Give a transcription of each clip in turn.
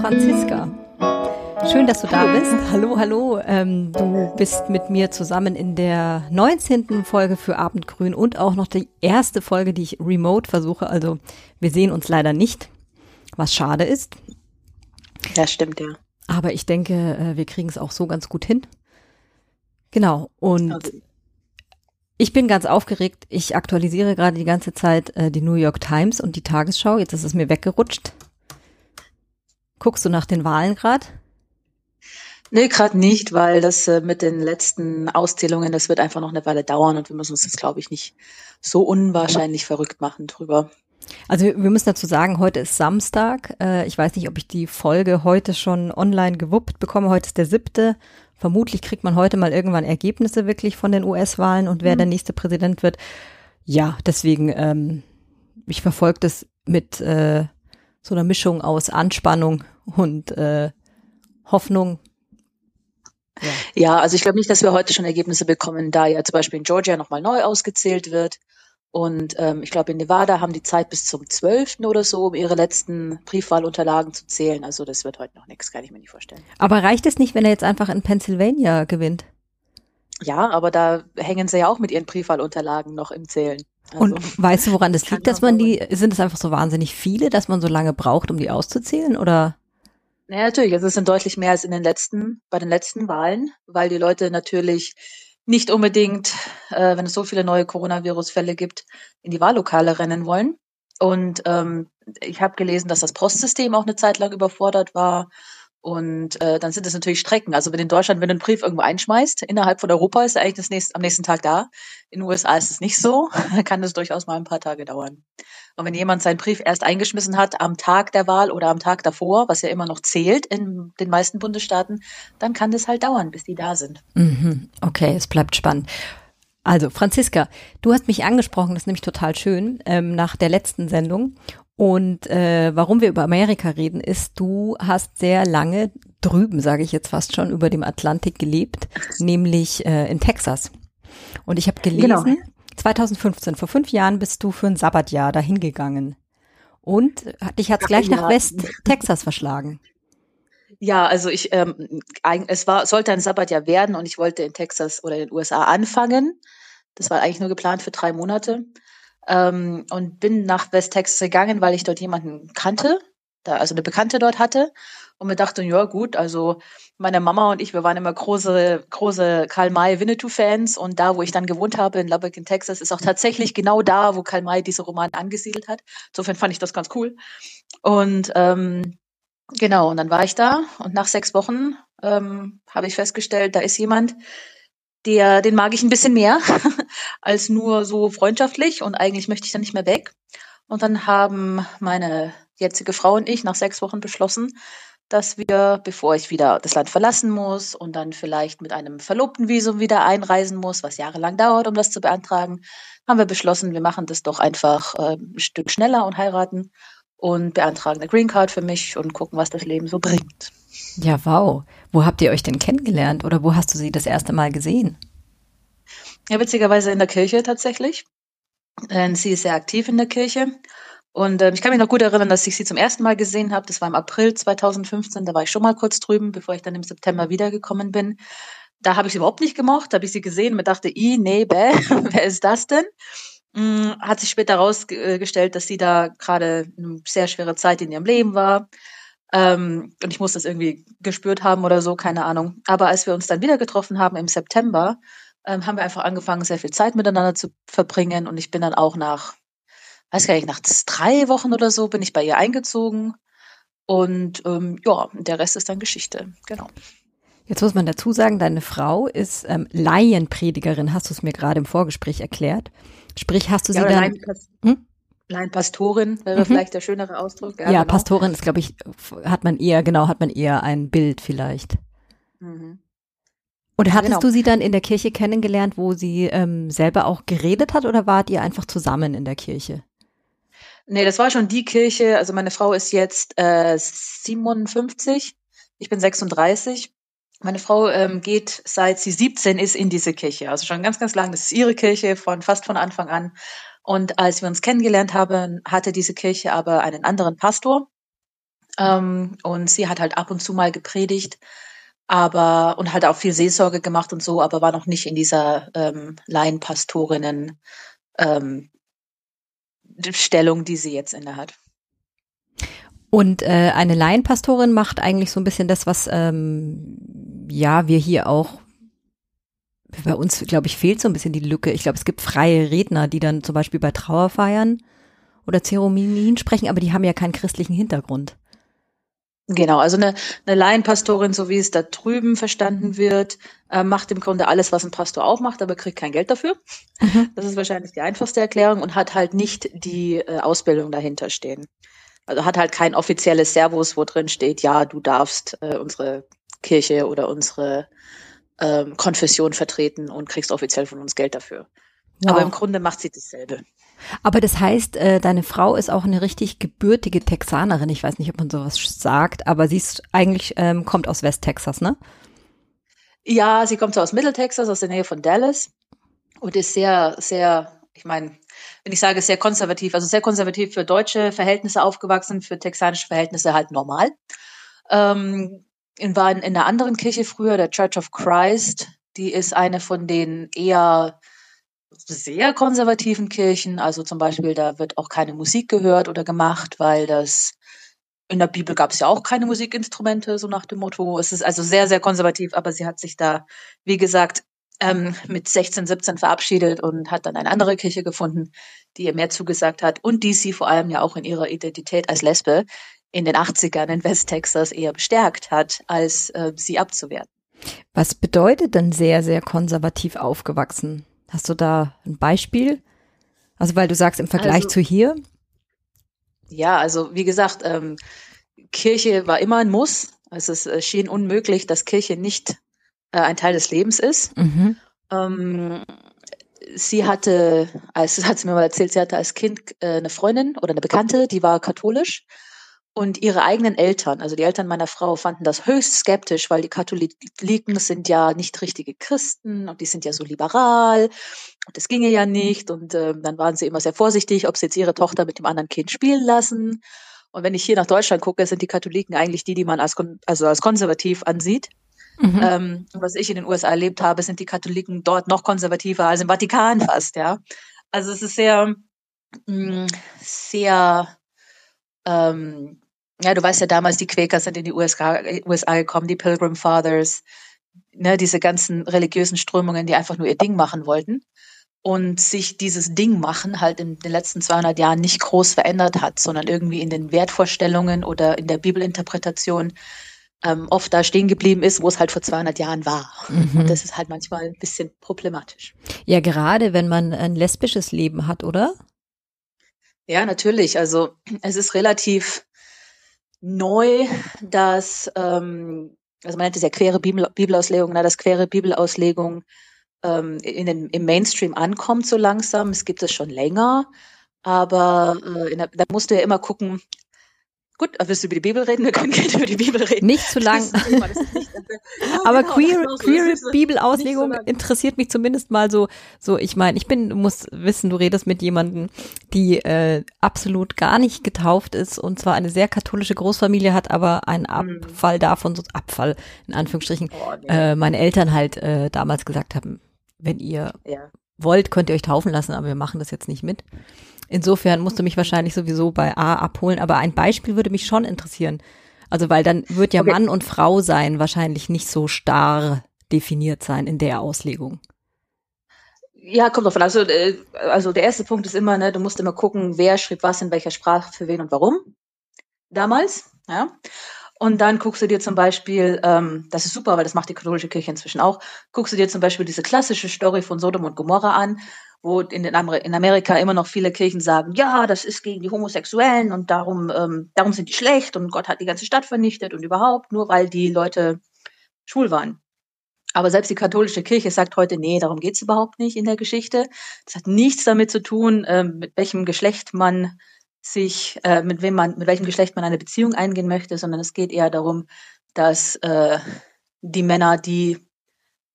Franziska. Schön, dass du da bist. Hallo, hallo. Ähm, du bist mit mir zusammen in der 19. Folge für Abendgrün und auch noch die erste Folge, die ich remote versuche. Also wir sehen uns leider nicht, was schade ist. Ja, stimmt, ja. Aber ich denke, äh, wir kriegen es auch so ganz gut hin. Genau. Und also. ich bin ganz aufgeregt. Ich aktualisiere gerade die ganze Zeit äh, die New York Times und die Tagesschau. Jetzt ist es mir weggerutscht. Guckst du nach den Wahlen gerade? Nee, gerade nicht, weil das äh, mit den letzten Auszählungen, das wird einfach noch eine Weile dauern und wir müssen uns jetzt, glaube ich, nicht so unwahrscheinlich verrückt machen drüber. Also wir müssen dazu sagen, heute ist Samstag. Äh, ich weiß nicht, ob ich die Folge heute schon online gewuppt bekomme. Heute ist der siebte. Vermutlich kriegt man heute mal irgendwann Ergebnisse wirklich von den US-Wahlen und wer mhm. der nächste Präsident wird. Ja, deswegen, ähm, ich verfolge das mit äh, so einer Mischung aus Anspannung und äh, Hoffnung. Ja. ja, also ich glaube nicht, dass wir heute schon Ergebnisse bekommen, da ja zum Beispiel in Georgia nochmal neu ausgezählt wird. Und ähm, ich glaube, in Nevada haben die Zeit bis zum 12. oder so, um ihre letzten Briefwahlunterlagen zu zählen. Also das wird heute noch nichts, kann ich mir nicht vorstellen. Aber reicht es nicht, wenn er jetzt einfach in Pennsylvania gewinnt? Ja, aber da hängen sie ja auch mit ihren Briefwahlunterlagen noch im Zählen. Also, und weißt du, woran das liegt, dass man die, sind es einfach so wahnsinnig viele, dass man so lange braucht, um die auszuzählen, oder? Naja, natürlich. Also es sind deutlich mehr als in den letzten, bei den letzten Wahlen, weil die Leute natürlich nicht unbedingt, äh, wenn es so viele neue Coronavirus-Fälle gibt, in die Wahllokale rennen wollen. Und ähm, ich habe gelesen, dass das Postsystem auch eine Zeit lang überfordert war und äh, dann sind es natürlich Strecken. Also wenn in Deutschland, wenn du einen Brief irgendwo einschmeißt, innerhalb von Europa ist er eigentlich das nächste, am nächsten Tag da. In den USA ist es nicht so. Kann es durchaus mal ein paar Tage dauern. Und wenn jemand seinen Brief erst eingeschmissen hat am Tag der Wahl oder am Tag davor, was ja immer noch zählt in den meisten Bundesstaaten, dann kann das halt dauern, bis die da sind. Mhm. Okay, es bleibt spannend. Also, Franziska, du hast mich angesprochen, das ist nämlich total schön, ähm, nach der letzten Sendung. Und äh, warum wir über Amerika reden, ist, du hast sehr lange drüben, sage ich jetzt fast schon, über dem Atlantik gelebt, nämlich äh, in Texas. Und ich habe gelesen, genau. 2015, vor fünf Jahren bist du für ein Sabbatjahr dahin gegangen. Und dich hat's gleich nach West-Texas verschlagen. Ja, also ich, ähm, es war, sollte ein Sabbatjahr werden und ich wollte in Texas oder in den USA anfangen. Das war eigentlich nur geplant für drei Monate ähm, und bin nach West Texas gegangen, weil ich dort jemanden kannte, da, also eine Bekannte dort hatte und mir dachte, ja gut, also meine Mama und ich, wir waren immer große, große Karl May Winnetou-Fans und da, wo ich dann gewohnt habe in Lubbock in Texas, ist auch tatsächlich genau da, wo Karl May diese Roman angesiedelt hat. Insofern fand ich das ganz cool. Und ähm, genau, und dann war ich da und nach sechs Wochen ähm, habe ich festgestellt, da ist jemand, der, den mag ich ein bisschen mehr als nur so freundschaftlich und eigentlich möchte ich dann nicht mehr weg. Und dann haben meine jetzige Frau und ich nach sechs Wochen beschlossen, dass wir, bevor ich wieder das Land verlassen muss und dann vielleicht mit einem verlobten Visum wieder einreisen muss, was jahrelang dauert, um das zu beantragen, haben wir beschlossen, wir machen das doch einfach äh, ein Stück schneller und heiraten und beantragen eine Green Card für mich und gucken, was das Leben so bringt. Ja, wow. Wo habt ihr euch denn kennengelernt oder wo hast du sie das erste Mal gesehen? Ja, witzigerweise in der Kirche tatsächlich. Äh, sie ist sehr aktiv in der Kirche. Und äh, ich kann mich noch gut erinnern, dass ich sie zum ersten Mal gesehen habe. Das war im April 2015. Da war ich schon mal kurz drüben, bevor ich dann im September wiedergekommen bin. Da habe ich sie überhaupt nicht gemocht. Da habe ich sie gesehen und mir dachte, i, nee, bäh, wer ist das denn? Hm, hat sich später herausgestellt, dass sie da gerade eine sehr schwere Zeit in ihrem Leben war. Ähm, und ich muss das irgendwie gespürt haben oder so, keine Ahnung. Aber als wir uns dann wieder getroffen haben im September, ähm, haben wir einfach angefangen, sehr viel Zeit miteinander zu verbringen. Und ich bin dann auch nach, weiß gar nicht, nach drei Wochen oder so bin ich bei ihr eingezogen. Und ähm, ja, der Rest ist dann Geschichte, genau. Jetzt muss man dazu sagen, deine Frau ist ähm, Laienpredigerin, hast du es mir gerade im Vorgespräch erklärt. Sprich, hast du sie ja, dann. Hm? Laienpastorin wäre mhm. vielleicht der schönere Ausdruck. Ja, ja genau. Pastorin ist, glaube ich, hat man eher, genau, hat man eher ein Bild vielleicht. Mhm. Und hattest genau. du sie dann in der Kirche kennengelernt, wo sie ähm, selber auch geredet hat oder wart ihr einfach zusammen in der Kirche? Nee, das war schon die Kirche. Also meine Frau ist jetzt äh, 57, ich bin 36. Meine Frau ähm, geht seit sie 17 ist in diese Kirche, also schon ganz, ganz lang. Das ist ihre Kirche von fast von Anfang an. Und als wir uns kennengelernt haben, hatte diese Kirche aber einen anderen Pastor. Ähm, und sie hat halt ab und zu mal gepredigt, aber und hat auch viel Seelsorge gemacht und so, aber war noch nicht in dieser ähm, Laienpastorinnen ähm, Stellung, die sie jetzt inne hat. Und äh, eine Laienpastorin macht eigentlich so ein bisschen das, was ähm, ja wir hier auch bei uns, glaube ich, fehlt so ein bisschen die Lücke. Ich glaube, es gibt freie Redner, die dann zum Beispiel bei Trauerfeiern oder Zeremonien sprechen, aber die haben ja keinen christlichen Hintergrund. Genau, also eine, eine Laienpastorin, so wie es da drüben verstanden wird, äh, macht im Grunde alles, was ein Pastor auch macht, aber kriegt kein Geld dafür. Mhm. Das ist wahrscheinlich die einfachste Erklärung und hat halt nicht die äh, Ausbildung dahinter stehen. Also hat halt kein offizielles Servus, wo drin steht, ja, du darfst äh, unsere Kirche oder unsere ähm, Konfession vertreten und kriegst offiziell von uns Geld dafür. Wow. Aber im Grunde macht sie dasselbe. Aber das heißt, äh, deine Frau ist auch eine richtig gebürtige Texanerin. Ich weiß nicht, ob man sowas sagt, aber sie ist eigentlich ähm, kommt aus West-Texas, ne? Ja, sie kommt so aus Mittel-Texas, aus der Nähe von Dallas und ist sehr, sehr, ich meine, wenn ich sage sehr konservativ, also sehr konservativ für deutsche Verhältnisse aufgewachsen, für texanische Verhältnisse halt normal. Ähm, war in einer anderen Kirche früher, der Church of Christ, die ist eine von den eher sehr konservativen Kirchen, also zum Beispiel, da wird auch keine Musik gehört oder gemacht, weil das in der Bibel gab es ja auch keine Musikinstrumente, so nach dem Motto. Es ist also sehr, sehr konservativ, aber sie hat sich da, wie gesagt, ähm, mit 16, 17 verabschiedet und hat dann eine andere Kirche gefunden, die ihr mehr zugesagt hat und die sie vor allem ja auch in ihrer Identität als Lesbe in den 80ern in West-Texas eher bestärkt hat, als äh, sie abzuwerten. Was bedeutet denn sehr, sehr konservativ aufgewachsen? Hast du da ein Beispiel? Also weil du sagst im Vergleich also, zu hier? Ja, also wie gesagt, ähm, Kirche war immer ein Muss. Also es äh, schien unmöglich, dass Kirche nicht äh, ein Teil des Lebens ist. Mhm. Ähm, sie hatte, als hat sie mir mal erzählt, sie hatte als Kind äh, eine Freundin oder eine Bekannte, die war katholisch und ihre eigenen Eltern, also die Eltern meiner Frau, fanden das höchst skeptisch, weil die Katholiken sind ja nicht richtige Christen und die sind ja so liberal und das ginge ja nicht. Und äh, dann waren sie immer sehr vorsichtig, ob sie jetzt ihre Tochter mit dem anderen Kind spielen lassen. Und wenn ich hier nach Deutschland gucke, sind die Katholiken eigentlich die, die man als, also als konservativ ansieht. Mhm. Ähm, was ich in den USA erlebt habe, sind die Katholiken dort noch konservativer als im Vatikan fast, ja. Also es ist sehr, mh, mm, sehr ähm, ja, du weißt ja damals, die Quäker sind in die USA, USA gekommen, die Pilgrim Fathers, ne, diese ganzen religiösen Strömungen, die einfach nur ihr Ding machen wollten und sich dieses Ding machen halt in den letzten 200 Jahren nicht groß verändert hat, sondern irgendwie in den Wertvorstellungen oder in der Bibelinterpretation ähm, oft da stehen geblieben ist, wo es halt vor 200 Jahren war. Mhm. Und das ist halt manchmal ein bisschen problematisch. Ja, gerade wenn man ein lesbisches Leben hat, oder? Ja, natürlich. Also es ist relativ neu, dass, ähm, also man nennt es ja quere Bibel, Bibelauslegung, na, dass quere Bibelauslegung ähm, in den, im Mainstream ankommt so langsam. Es gibt es schon länger, aber äh, der, da musst du ja immer gucken, Gut, willst du über die Bibel reden? Wir können gerne über die Bibel reden. Nicht zu lang. Nicht, ja, Aber genau, queer, so. queer Bibelauslegung so interessiert mich zumindest mal so, so, ich meine, ich bin, du musst wissen, du redest mit jemandem, die äh, absolut gar nicht getauft ist und zwar eine sehr katholische Großfamilie hat, aber einen hm. Abfall mhm. davon, so Abfall, in Anführungsstrichen, oh, nee. äh, meine Eltern halt äh, damals gesagt haben, wenn ihr ja. wollt, könnt ihr euch taufen lassen, aber wir machen das jetzt nicht mit. Insofern musst du mich wahrscheinlich sowieso bei A abholen, aber ein Beispiel würde mich schon interessieren. Also weil dann wird ja okay. Mann und Frau sein wahrscheinlich nicht so starr definiert sein in der Auslegung. Ja, kommt davon. Also, äh, also der erste Punkt ist immer, ne, du musst immer gucken, wer schrieb was in welcher Sprache, für wen und warum. Damals, ja. Und dann guckst du dir zum Beispiel, ähm, das ist super, weil das macht die katholische Kirche inzwischen auch, guckst du dir zum Beispiel diese klassische Story von Sodom und Gomorra an, wo in, den Amer in Amerika immer noch viele Kirchen sagen, ja, das ist gegen die Homosexuellen und darum, ähm, darum sind die schlecht und Gott hat die ganze Stadt vernichtet und überhaupt, nur weil die Leute schwul waren. Aber selbst die katholische Kirche sagt heute, nee, darum geht's überhaupt nicht in der Geschichte. Das hat nichts damit zu tun, äh, mit welchem Geschlecht man sich, äh, mit wem man, mit welchem Geschlecht man eine Beziehung eingehen möchte, sondern es geht eher darum, dass äh, die Männer, die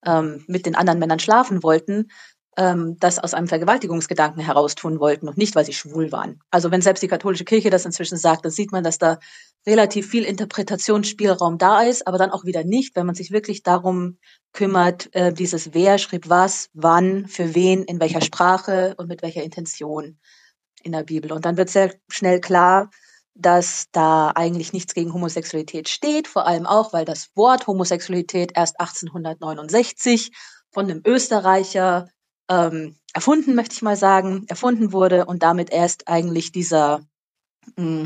ähm, mit den anderen Männern schlafen wollten, ähm, das aus einem Vergewaltigungsgedanken heraus tun wollten und nicht, weil sie schwul waren. Also wenn selbst die katholische Kirche das inzwischen sagt, dann sieht man, dass da relativ viel Interpretationsspielraum da ist, aber dann auch wieder nicht, wenn man sich wirklich darum kümmert, äh, dieses wer schrieb was, wann, für wen, in welcher Sprache und mit welcher Intention in der Bibel. Und dann wird sehr schnell klar, dass da eigentlich nichts gegen Homosexualität steht, vor allem auch, weil das Wort Homosexualität erst 1869 von einem Österreicher ähm, erfunden, möchte ich mal sagen, erfunden wurde und damit erst eigentlich dieser mh, hm,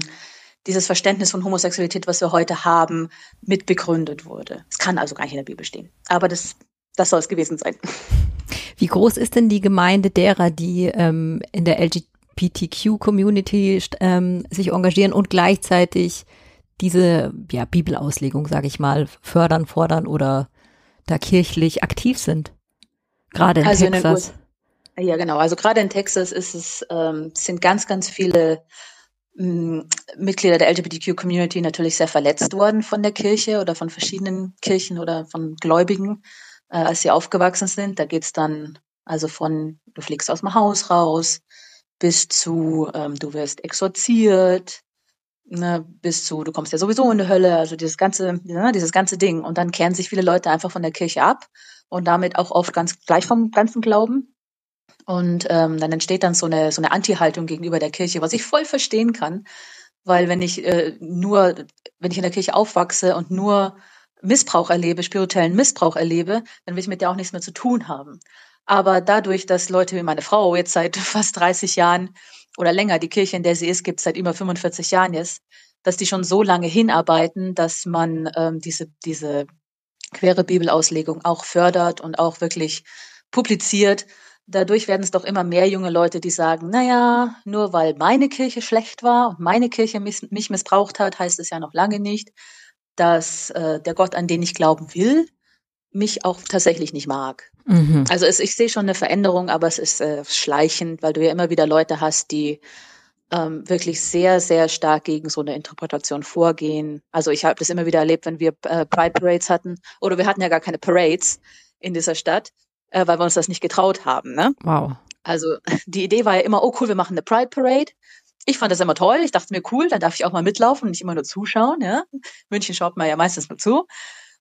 dieses Verständnis von Homosexualität, was wir heute haben, mitbegründet wurde. Es kann also gar nicht in der Bibel stehen. Aber das, das soll es gewesen sein. Wie groß ist denn die Gemeinde derer, die ähm, in der LGBTQ-Community ähm, sich engagieren und gleichzeitig diese ja, Bibelauslegung, sage ich mal, fördern, fordern oder da kirchlich aktiv sind? Gerade in also Texas. In ja, genau. Also gerade in Texas ist es, ähm, sind ganz, ganz viele mm, Mitglieder der LGBTQ-Community natürlich sehr verletzt worden von der Kirche oder von verschiedenen Kirchen oder von Gläubigen, äh, als sie aufgewachsen sind. Da geht's dann also von, du fliegst aus dem Haus raus, bis zu, ähm, du wirst exorziert, ne, bis zu, du kommst ja sowieso in die Hölle, also dieses ganze, ne, dieses ganze Ding. Und dann kehren sich viele Leute einfach von der Kirche ab und damit auch oft ganz gleich vom ganzen Glauben. Und ähm, dann entsteht dann so eine, so eine Anti-Haltung gegenüber der Kirche, was ich voll verstehen kann. Weil wenn ich äh, nur, wenn ich in der Kirche aufwachse und nur Missbrauch erlebe, spirituellen Missbrauch erlebe, dann will ich mit der auch nichts mehr zu tun haben. Aber dadurch, dass Leute wie meine Frau jetzt seit fast 30 Jahren oder länger, die Kirche, in der sie ist, gibt seit über 45 Jahren jetzt, dass die schon so lange hinarbeiten, dass man ähm, diese, diese quere Bibelauslegung auch fördert und auch wirklich publiziert. Dadurch werden es doch immer mehr junge Leute, die sagen, naja, nur weil meine Kirche schlecht war und meine Kirche mich, missbraucht hat, heißt es ja noch lange nicht, dass äh, der Gott, an den ich glauben will, mich auch tatsächlich nicht mag. Mhm. Also es, ich sehe schon eine Veränderung, aber es ist äh, schleichend, weil du ja immer wieder Leute hast, die ähm, wirklich sehr, sehr stark gegen so eine Interpretation vorgehen. Also ich habe das immer wieder erlebt, wenn wir äh, Pride Parades hatten, oder wir hatten ja gar keine Parades in dieser Stadt, äh, weil wir uns das nicht getraut haben. Ne? Wow. Also die Idee war ja immer, oh cool, wir machen eine Pride Parade. Ich fand das immer toll. Ich dachte mir, cool, dann darf ich auch mal mitlaufen und nicht immer nur zuschauen. Ja? München schaut man ja meistens nur zu.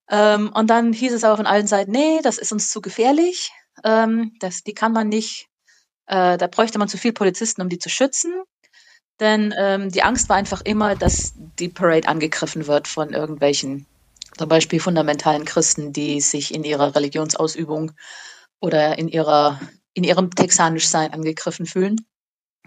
Ähm, und dann hieß es aber von allen Seiten, nee, das ist uns zu gefährlich. Ähm, das, die kann man nicht, äh, da bräuchte man zu viel Polizisten, um die zu schützen. Denn ähm, die Angst war einfach immer, dass die Parade angegriffen wird von irgendwelchen, zum Beispiel fundamentalen Christen, die sich in ihrer Religionsausübung oder in ihrer in ihrem Texanischsein angegriffen fühlen.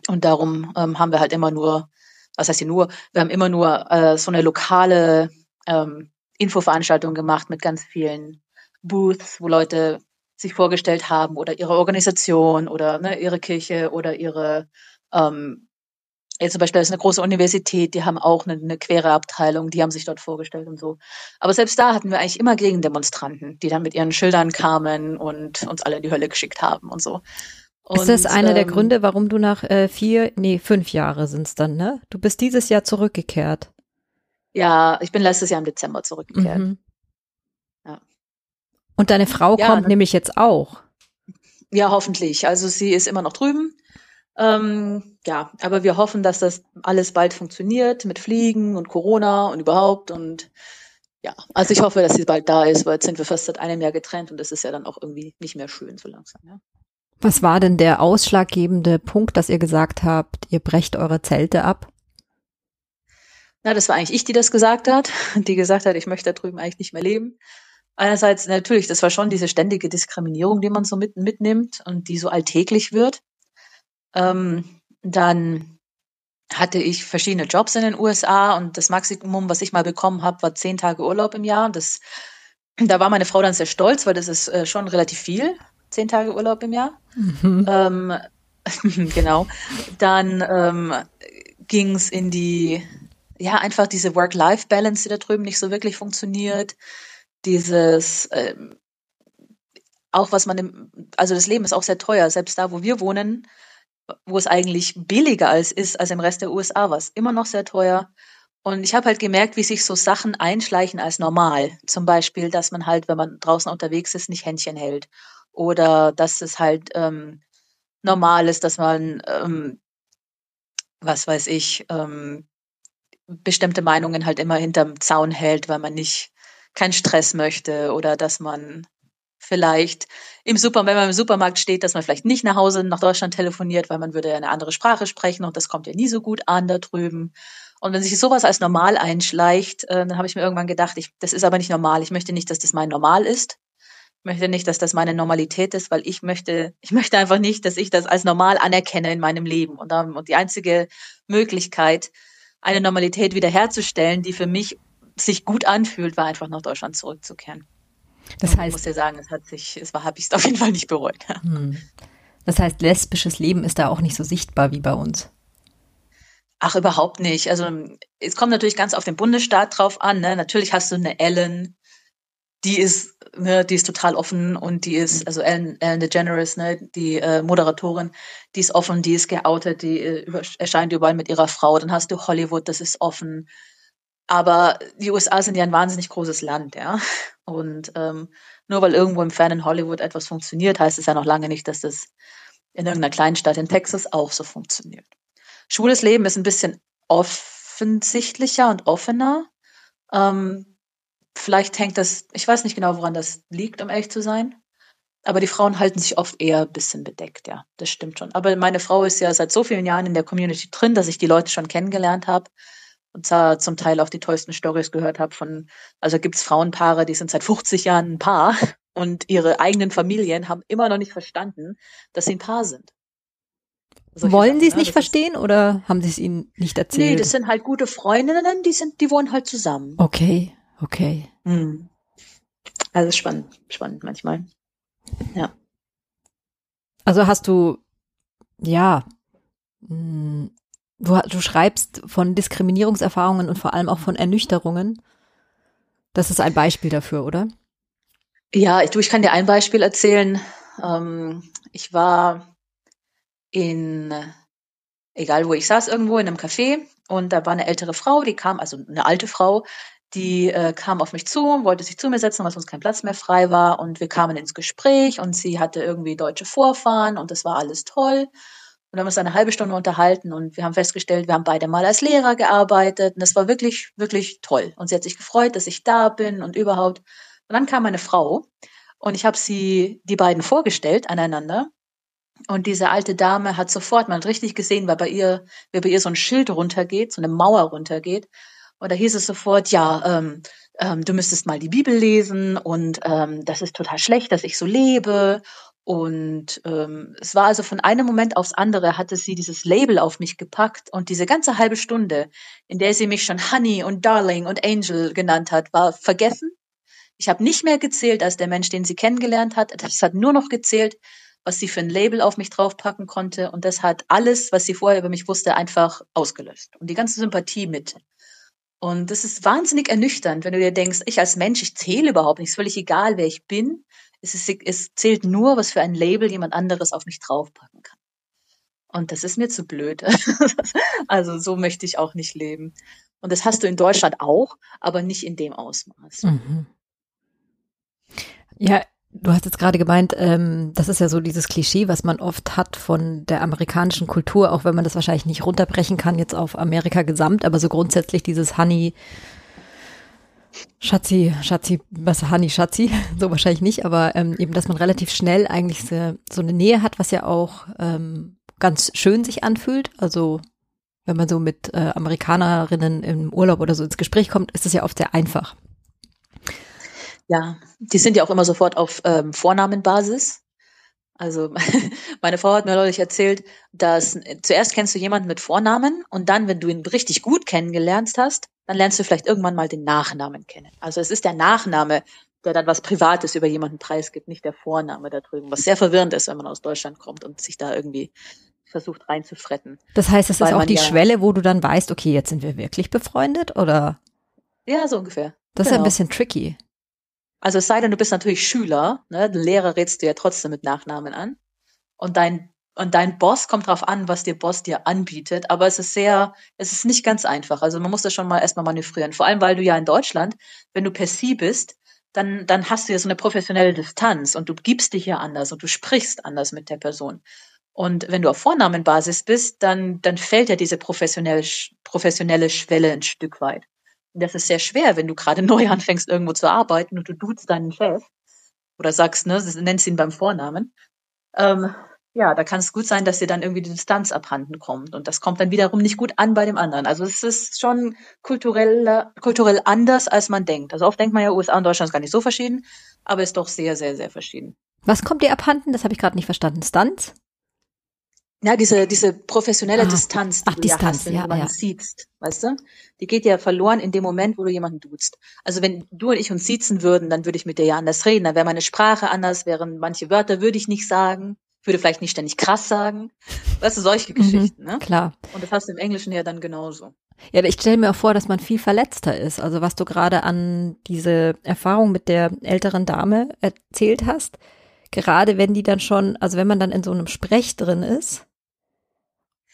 Und darum ähm, haben wir halt immer nur, was heißt hier nur, wir haben immer nur äh, so eine lokale ähm, Infoveranstaltung gemacht mit ganz vielen Booths, wo Leute sich vorgestellt haben oder ihre Organisation oder ne, ihre Kirche oder ihre ähm, Jetzt zum Beispiel ist eine große Universität, die haben auch eine, eine, quere Abteilung, die haben sich dort vorgestellt und so. Aber selbst da hatten wir eigentlich immer Gegendemonstranten, die dann mit ihren Schildern kamen und uns alle in die Hölle geschickt haben und so. Und, ist das einer ähm, der Gründe, warum du nach äh, vier, nee, fünf Jahre sind's dann, ne? Du bist dieses Jahr zurückgekehrt. Ja, ich bin letztes Jahr im Dezember zurückgekehrt. Mhm. Ja. Und deine Frau ja, kommt nämlich jetzt auch. Ja, hoffentlich. Also sie ist immer noch drüben. Ähm, ja, aber wir hoffen, dass das alles bald funktioniert mit Fliegen und Corona und überhaupt und ja, also ich hoffe, dass sie bald da ist, weil jetzt sind wir fast seit einem Jahr getrennt und das ist ja dann auch irgendwie nicht mehr schön so langsam. Ja. Was war denn der ausschlaggebende Punkt, dass ihr gesagt habt, ihr brecht eure Zelte ab? Na, das war eigentlich ich, die das gesagt hat, die gesagt hat, ich möchte da drüben eigentlich nicht mehr leben. Einerseits natürlich, das war schon diese ständige Diskriminierung, die man so mit, mitnimmt und die so alltäglich wird. Ähm, dann hatte ich verschiedene Jobs in den USA und das Maximum, was ich mal bekommen habe, war zehn Tage Urlaub im Jahr. Das, da war meine Frau dann sehr stolz, weil das ist äh, schon relativ viel, zehn Tage Urlaub im Jahr. Mhm. Ähm, genau. Dann ähm, ging es in die ja, einfach diese Work-Life-Balance, die da drüben nicht so wirklich funktioniert. Dieses, ähm, auch was man im, also das Leben ist auch sehr teuer, selbst da, wo wir wohnen, wo es eigentlich billiger als ist als im Rest der USA, war es immer noch sehr teuer. Und ich habe halt gemerkt, wie sich so Sachen einschleichen als normal. Zum Beispiel, dass man halt, wenn man draußen unterwegs ist, nicht Händchen hält. Oder dass es halt ähm, normal ist, dass man, ähm, was weiß ich, ähm, bestimmte Meinungen halt immer hinterm Zaun hält, weil man nicht keinen Stress möchte oder dass man vielleicht im Super, wenn man im Supermarkt steht, dass man vielleicht nicht nach Hause nach Deutschland telefoniert, weil man würde ja eine andere Sprache sprechen und das kommt ja nie so gut an da drüben. Und wenn sich sowas als normal einschleicht, äh, dann habe ich mir irgendwann gedacht, ich, das ist aber nicht normal. Ich möchte nicht, dass das mein Normal ist. Ich möchte nicht, dass das meine Normalität ist, weil ich möchte, ich möchte einfach nicht, dass ich das als normal anerkenne in meinem Leben. Und, ähm, und die einzige Möglichkeit, eine Normalität wiederherzustellen, die für mich sich gut anfühlt, war einfach nach Deutschland zurückzukehren. Das heißt, ich muss dir sagen, es hat sich, es war, habe ich es auf jeden Fall nicht bereut. Hm. Das heißt, lesbisches Leben ist da auch nicht so sichtbar wie bei uns. Ach, überhaupt nicht. Also es kommt natürlich ganz auf den Bundesstaat drauf an. Ne? Natürlich hast du eine Ellen, die ist, ne, die ist total offen und die ist, also Ellen, Ellen DeGeneres, ne, die äh, Moderatorin, die ist offen, die ist geoutet, die äh, erscheint überall mit ihrer Frau. Dann hast du Hollywood, das ist offen. Aber die USA sind ja ein wahnsinnig großes Land, ja. Und ähm, nur weil irgendwo im fernen Hollywood etwas funktioniert, heißt es ja noch lange nicht, dass das in irgendeiner kleinen Stadt in Texas auch so funktioniert. Schwules Leben ist ein bisschen offensichtlicher und offener. Ähm, vielleicht hängt das, ich weiß nicht genau, woran das liegt, um ehrlich zu sein. Aber die Frauen halten sich oft eher ein bisschen bedeckt, ja, das stimmt schon. Aber meine Frau ist ja seit so vielen Jahren in der Community drin, dass ich die Leute schon kennengelernt habe und zwar zum Teil auch die tollsten Stories gehört habe von, also gibt's Frauenpaare, die sind seit 50 Jahren ein Paar und ihre eigenen Familien haben immer noch nicht verstanden, dass sie ein Paar sind. Solche Wollen sie es ne? nicht verstehen ist, oder haben sie es ihnen nicht erzählt? Nee, das sind halt gute Freundinnen, die sind, die wohnen halt zusammen. Okay, okay. Hm. Also spannend, spannend manchmal. Ja. Also hast du, ja, hm, Du, du schreibst von Diskriminierungserfahrungen und vor allem auch von Ernüchterungen. Das ist ein Beispiel dafür, oder? Ja, ich, du, ich kann dir ein Beispiel erzählen. Ähm, ich war in, egal wo ich saß, irgendwo in einem Café und da war eine ältere Frau, die kam, also eine alte Frau, die äh, kam auf mich zu, wollte sich zu mir setzen, weil sonst kein Platz mehr frei war und wir kamen ins Gespräch und sie hatte irgendwie deutsche Vorfahren und das war alles toll. Und wir haben uns eine halbe Stunde unterhalten und wir haben festgestellt, wir haben beide mal als Lehrer gearbeitet und es war wirklich, wirklich toll. Und sie hat sich gefreut, dass ich da bin und überhaupt. Und dann kam meine Frau und ich habe sie, die beiden vorgestellt aneinander. Und diese alte Dame hat sofort, hat richtig gesehen, weil bei ihr, wie bei ihr so ein Schild runtergeht, so eine Mauer runtergeht. Und da hieß es sofort, ja, ähm, ähm, du müsstest mal die Bibel lesen und ähm, das ist total schlecht, dass ich so lebe und ähm, es war also von einem Moment aufs andere, hatte sie dieses Label auf mich gepackt und diese ganze halbe Stunde, in der sie mich schon Honey und Darling und Angel genannt hat, war vergessen. Ich habe nicht mehr gezählt als der Mensch, den sie kennengelernt hat. Es hat nur noch gezählt, was sie für ein Label auf mich draufpacken konnte. Und das hat alles, was sie vorher über mich wusste, einfach ausgelöscht. Und die ganze Sympathie mit. Und das ist wahnsinnig ernüchternd, wenn du dir denkst, ich als Mensch, ich zähle überhaupt nicht, es ist völlig egal, wer ich bin. Es, ist, es zählt nur, was für ein Label jemand anderes auf mich draufpacken kann. Und das ist mir zu blöd. also so möchte ich auch nicht leben. Und das hast du in Deutschland auch, aber nicht in dem Ausmaß. Mhm. Ja, du hast jetzt gerade gemeint, ähm, das ist ja so dieses Klischee, was man oft hat von der amerikanischen Kultur, auch wenn man das wahrscheinlich nicht runterbrechen kann jetzt auf Amerika gesamt, aber so grundsätzlich dieses Honey, Schatzi, Schatzi, was Hani Schatzi, so wahrscheinlich nicht, aber ähm, eben, dass man relativ schnell eigentlich so, so eine Nähe hat, was ja auch ähm, ganz schön sich anfühlt. Also wenn man so mit äh, Amerikanerinnen im Urlaub oder so ins Gespräch kommt, ist es ja oft sehr einfach. Ja, die sind ja auch immer sofort auf ähm, Vornamenbasis. Also meine Frau hat mir neulich erzählt, dass zuerst kennst du jemanden mit Vornamen und dann, wenn du ihn richtig gut kennengelernt hast, dann lernst du vielleicht irgendwann mal den Nachnamen kennen. Also es ist der Nachname, der dann was Privates über jemanden preisgibt, nicht der Vorname da drüben, was sehr verwirrend ist, wenn man aus Deutschland kommt und sich da irgendwie versucht reinzufretten. Das heißt, es ist auch die ja Schwelle, wo du dann weißt, okay, jetzt sind wir wirklich befreundet, oder? Ja, so ungefähr. Das genau. ist ein bisschen tricky. Also es sei denn, du bist natürlich Schüler, ne? Den Lehrer rätst du ja trotzdem mit Nachnamen an. Und dein und dein Boss kommt drauf an, was der Boss dir anbietet. Aber es ist sehr, es ist nicht ganz einfach. Also man muss das schon mal erstmal manövrieren. Vor allem, weil du ja in Deutschland, wenn du per Sie bist, dann, dann hast du ja so eine professionelle Distanz und du gibst dich ja anders und du sprichst anders mit der Person. Und wenn du auf Vornamenbasis bist, dann, dann fällt ja diese professionelle, professionelle Schwelle ein Stück weit. Das ist sehr schwer, wenn du gerade neu anfängst, irgendwo zu arbeiten und du duzt deinen Chef oder sagst, ne, nennst ihn beim Vornamen. Ähm, ja, da kann es gut sein, dass dir dann irgendwie die Distanz abhanden kommt. Und das kommt dann wiederum nicht gut an bei dem anderen. Also es ist schon kulturell, kulturell anders, als man denkt. Also oft denkt man ja, USA und Deutschland ist gar nicht so verschieden, aber ist doch sehr, sehr, sehr verschieden. Was kommt dir abhanden? Das habe ich gerade nicht verstanden. Stunts? Ja, diese, diese professionelle Ah, Distanz, die ach, du Distanz, ja hast, wenn ja, du jemanden ja. siehst, weißt du? Die geht ja verloren in dem Moment, wo du jemanden duzt. Also wenn du und ich uns siezen würden, dann würde ich mit dir ja anders reden, dann wäre meine Sprache anders, wären manche Wörter würde ich nicht sagen, würde vielleicht nicht ständig krass sagen. Weißt du, solche Geschichten, ne? Mhm, Klar. Und das hast du im Englischen ja dann genauso. Ja, ich stelle mir auch vor, dass man viel verletzter ist. Also was du gerade an diese Erfahrung mit der älteren Dame erzählt hast, gerade wenn die dann schon, also wenn man dann in so einem Sprech drin ist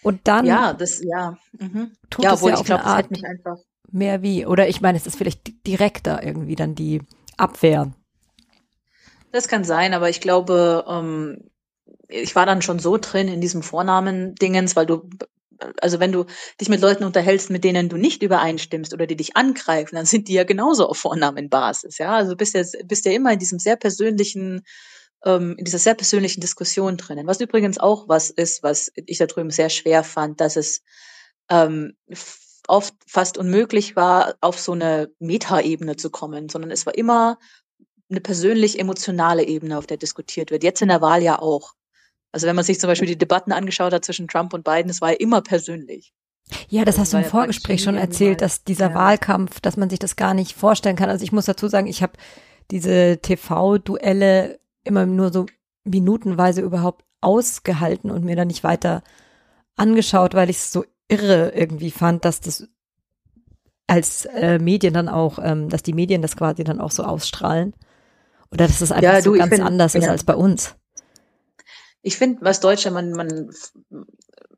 und dann Ja, das, ja. Mhm. tut Ja, es obwohl ja ich glaube, das hätte mich einfach. mehr wie, oder ich meine, es ist vielleicht di- direkter irgendwie dann die Abwehr. Das kann sein, aber ich glaube, ähm, ich war dann schon so drin in diesem Vornamen-Dingens, weil du, also wenn du dich mit Leuten unterhältst, mit denen du nicht übereinstimmst oder die dich angreifen, dann sind die ja genauso auf Vornamenbasis, ja. Also bist ja, bist ja immer in diesem sehr persönlichen, ähm, in dieser sehr persönlichen Diskussion drinnen. Was übrigens auch was ist, was ich da drüben sehr schwer fand, dass es ähm, oft fast unmöglich war, auf so eine Metaebene zu kommen, sondern es war immer eine persönlich emotionale Ebene, auf der diskutiert wird. Jetzt in der Wahl ja auch. Also wenn man sich zum Beispiel die Debatten angeschaut hat zwischen Trump und Biden, es war ja immer persönlich. Ja, das Also hast du im Vorgespräch schon erzählt, dass dieser Ja. Wahlkampf, dass man sich das gar nicht vorstellen kann. Also ich muss dazu sagen, ich habe diese TV-Duelle immer nur so minutenweise überhaupt ausgehalten und mir dann nicht weiter angeschaut, weil ich es so irre irgendwie fand, dass das als äh, Medien dann auch, ähm, dass die Medien das quasi dann auch so ausstrahlen. Oder dass es einfach Ja, so du, ich ganz find- anders ist ja. als bei uns. Ich finde, was Deutsche, man, man,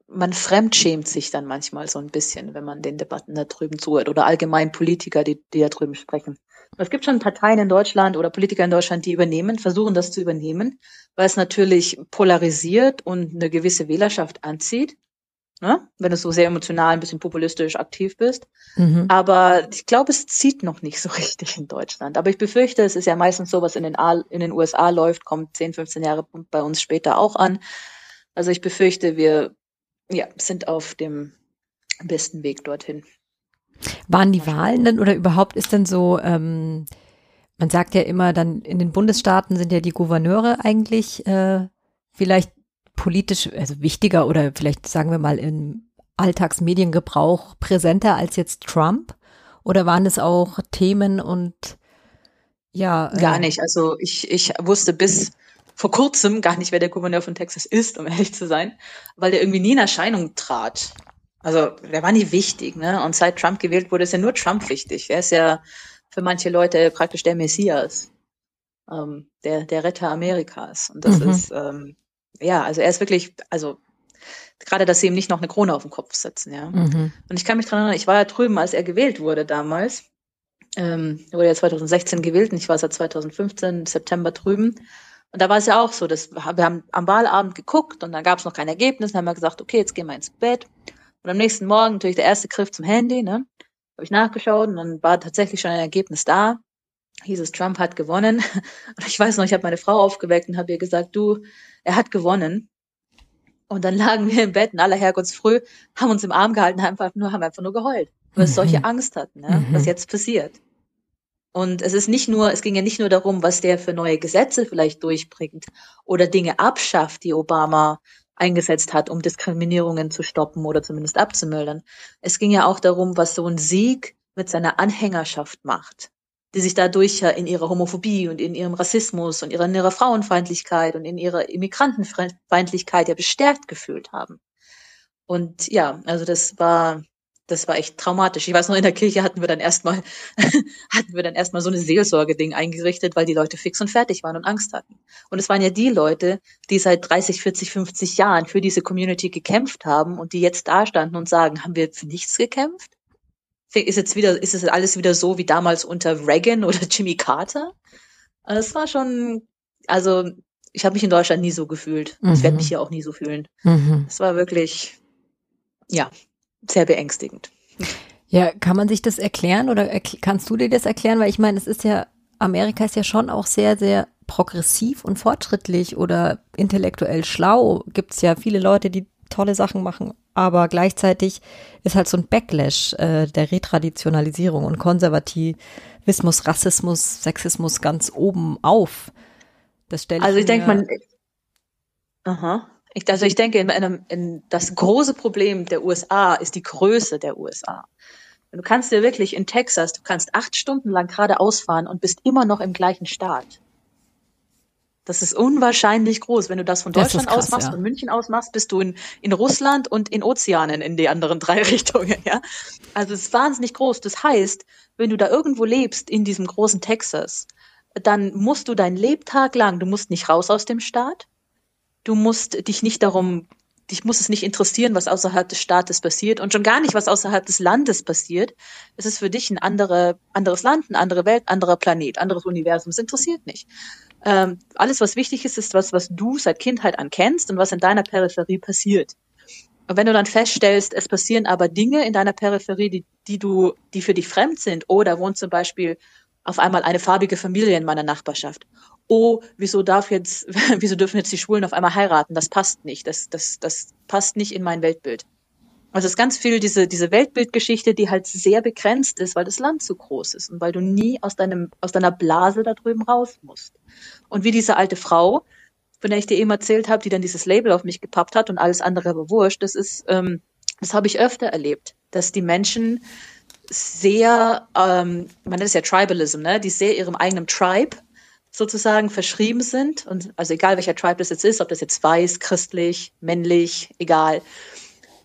man fremdschämt sich dann manchmal so ein bisschen, wenn man den Debatten da drüben zuhört oder allgemein Politiker, die, die da drüben sprechen. Es gibt schon Parteien in Deutschland oder Politiker in Deutschland, die übernehmen, versuchen das zu übernehmen, weil es natürlich polarisiert und eine gewisse Wählerschaft anzieht. Ne? Wenn du so sehr emotional, ein bisschen populistisch aktiv bist. Mhm. Aber ich glaube, es zieht noch nicht so richtig in Deutschland. Aber ich befürchte, es ist ja meistens so, was in den, A in den USA läuft, kommt 10, 15 Jahre bei uns später auch an. Also ich befürchte, wir ja, sind auf dem besten Weg dorthin. Waren die Wahlen denn oder überhaupt ist denn so, ähm, man sagt ja immer dann, in den Bundesstaaten sind ja die Gouverneure eigentlich äh, vielleicht politisch, also wichtiger oder vielleicht sagen wir mal im Alltagsmediengebrauch präsenter als jetzt Trump? Oder waren es auch Themen und ja. äh, Gar nicht. Also ich, ich wusste bis vor kurzem gar nicht, wer der Gouverneur von Texas ist, um ehrlich zu sein, weil der irgendwie nie in Erscheinung trat. Also der war nie wichtig, ne? Und seit Trump gewählt wurde, ist ja nur Trump wichtig. Er ist ja für manche Leute praktisch der Messias, ähm, der, der Retter Amerikas. Und das Mhm. ist, ähm, ja, also er ist wirklich, also gerade, dass sie ihm nicht noch eine Krone auf dem Kopf setzen, ja. Mhm. Und ich kann mich dran erinnern, ich war ja drüben, als er gewählt wurde damals. Ähm, er wurde ja 2016 gewählt und ich war seit 2015 September drüben. Und da war es ja auch so, dass wir haben am Wahlabend geguckt und dann gab es noch kein Ergebnis. Dann haben wir gesagt, okay, jetzt gehen wir ins Bett. Und am nächsten Morgen natürlich der erste Griff zum Handy, ne? Habe ich nachgeschaut und dann war tatsächlich schon ein Ergebnis da. Hieß es, Trump hat gewonnen. Und ich weiß noch, ich habe meine Frau aufgeweckt und habe ihr gesagt, du, er hat gewonnen. Und dann lagen wir im Bett in aller Herrgottsfrüh, haben uns im Arm gehalten, haben einfach nur, haben einfach nur geheult, weil wir Mhm. solche Angst hatten, ne? Mhm. was jetzt passiert. Und es ist nicht nur, es ging ja nicht nur darum, was der für neue Gesetze vielleicht durchbringt oder Dinge abschafft, die Obama eingesetzt hat, um Diskriminierungen zu stoppen oder zumindest abzumildern. Es ging ja auch darum, was so ein Sieg mit seiner Anhängerschaft macht, die sich dadurch ja in ihrer Homophobie und in ihrem Rassismus und in ihrer Frauenfeindlichkeit und in ihrer Immigrantenfeindlichkeit ja bestärkt gefühlt haben. Und ja, also das war, das war echt traumatisch. Ich weiß noch, in der Kirche hatten wir dann erstmal, hatten wir dann erstmal so eine Seelsorge-Ding eingerichtet, weil die Leute fix und fertig waren und Angst hatten. Und es waren ja die Leute, die seit 30, 40, 50 Jahren für diese Community gekämpft haben und die jetzt da standen und sagen, haben wir für nichts gekämpft? Ist jetzt wieder, ist es alles wieder so wie damals unter Reagan oder Jimmy Carter? Es war schon, also ich habe mich in Deutschland nie so gefühlt. Mhm. Ich werde mich hier auch nie so fühlen. Mhm. Es war wirklich, ja, sehr beängstigend. Ja, kann man sich das erklären oder kannst du dir das erklären? Weil ich meine, es ist ja, Amerika ist ja schon auch sehr, sehr progressiv und fortschrittlich oder intellektuell schlau. Gibt es ja viele Leute, die tolle Sachen machen, aber gleichzeitig ist halt so ein Backlash äh, der Retraditionalisierung und Konservativismus, Rassismus, Sexismus ganz oben auf. Das stelle ich Also ich denke, man. Aha. Ich, also ich denke, in einem, in das große Problem der USA ist die Größe der USA. Du kannst dir wirklich in Texas, du kannst acht Stunden lang geradeaus fahren und bist immer noch im gleichen Staat. Das ist unwahrscheinlich groß. Wenn du das von Deutschland krass, aus machst, ja. von München aus machst, bist du in, in Russland und in Ozeanen in die anderen drei Richtungen, ja. Also es ist wahnsinnig groß. Das heißt, wenn du da irgendwo lebst in diesem großen Texas, dann musst du dein Lebtag lang, du musst nicht raus aus dem Staat, Du musst dich nicht darum, dich muss es nicht interessieren, was außerhalb des Staates passiert und schon gar nicht, was außerhalb des Landes passiert. Es ist für dich ein andere, anderes Land, eine andere Welt, anderer Planet, anderes Universum. Es interessiert nicht. Ähm, alles, was wichtig ist, ist was, was du seit Kindheit an kennst und was in deiner Peripherie passiert. Und wenn du dann feststellst, es passieren aber Dinge in deiner Peripherie, die, die du, die für dich fremd sind, oder wohnt zum Beispiel auf einmal eine farbige Familie in meiner Nachbarschaft oh, wieso darf jetzt, wieso dürfen jetzt die Schwulen auf einmal heiraten? Das passt nicht. Das, das, das passt nicht in mein Weltbild. Also es ist ganz viel diese, diese Weltbildgeschichte, die halt sehr begrenzt ist, weil das Land zu groß ist und weil du nie aus deinem, aus deiner Blase da drüben raus musst. Und wie diese alte Frau, von der ich dir eben erzählt habe, die dann dieses Label auf mich gepappt hat und alles andere aber wurscht, das ist, ähm, das habe ich öfter erlebt, dass die Menschen sehr, ähm, man nennt es ja Tribalism, ne, die sehr ihrem eigenen Tribe sozusagen verschrieben sind. Und also egal welcher Tribe das jetzt ist, ob das jetzt weiß, christlich, männlich, egal,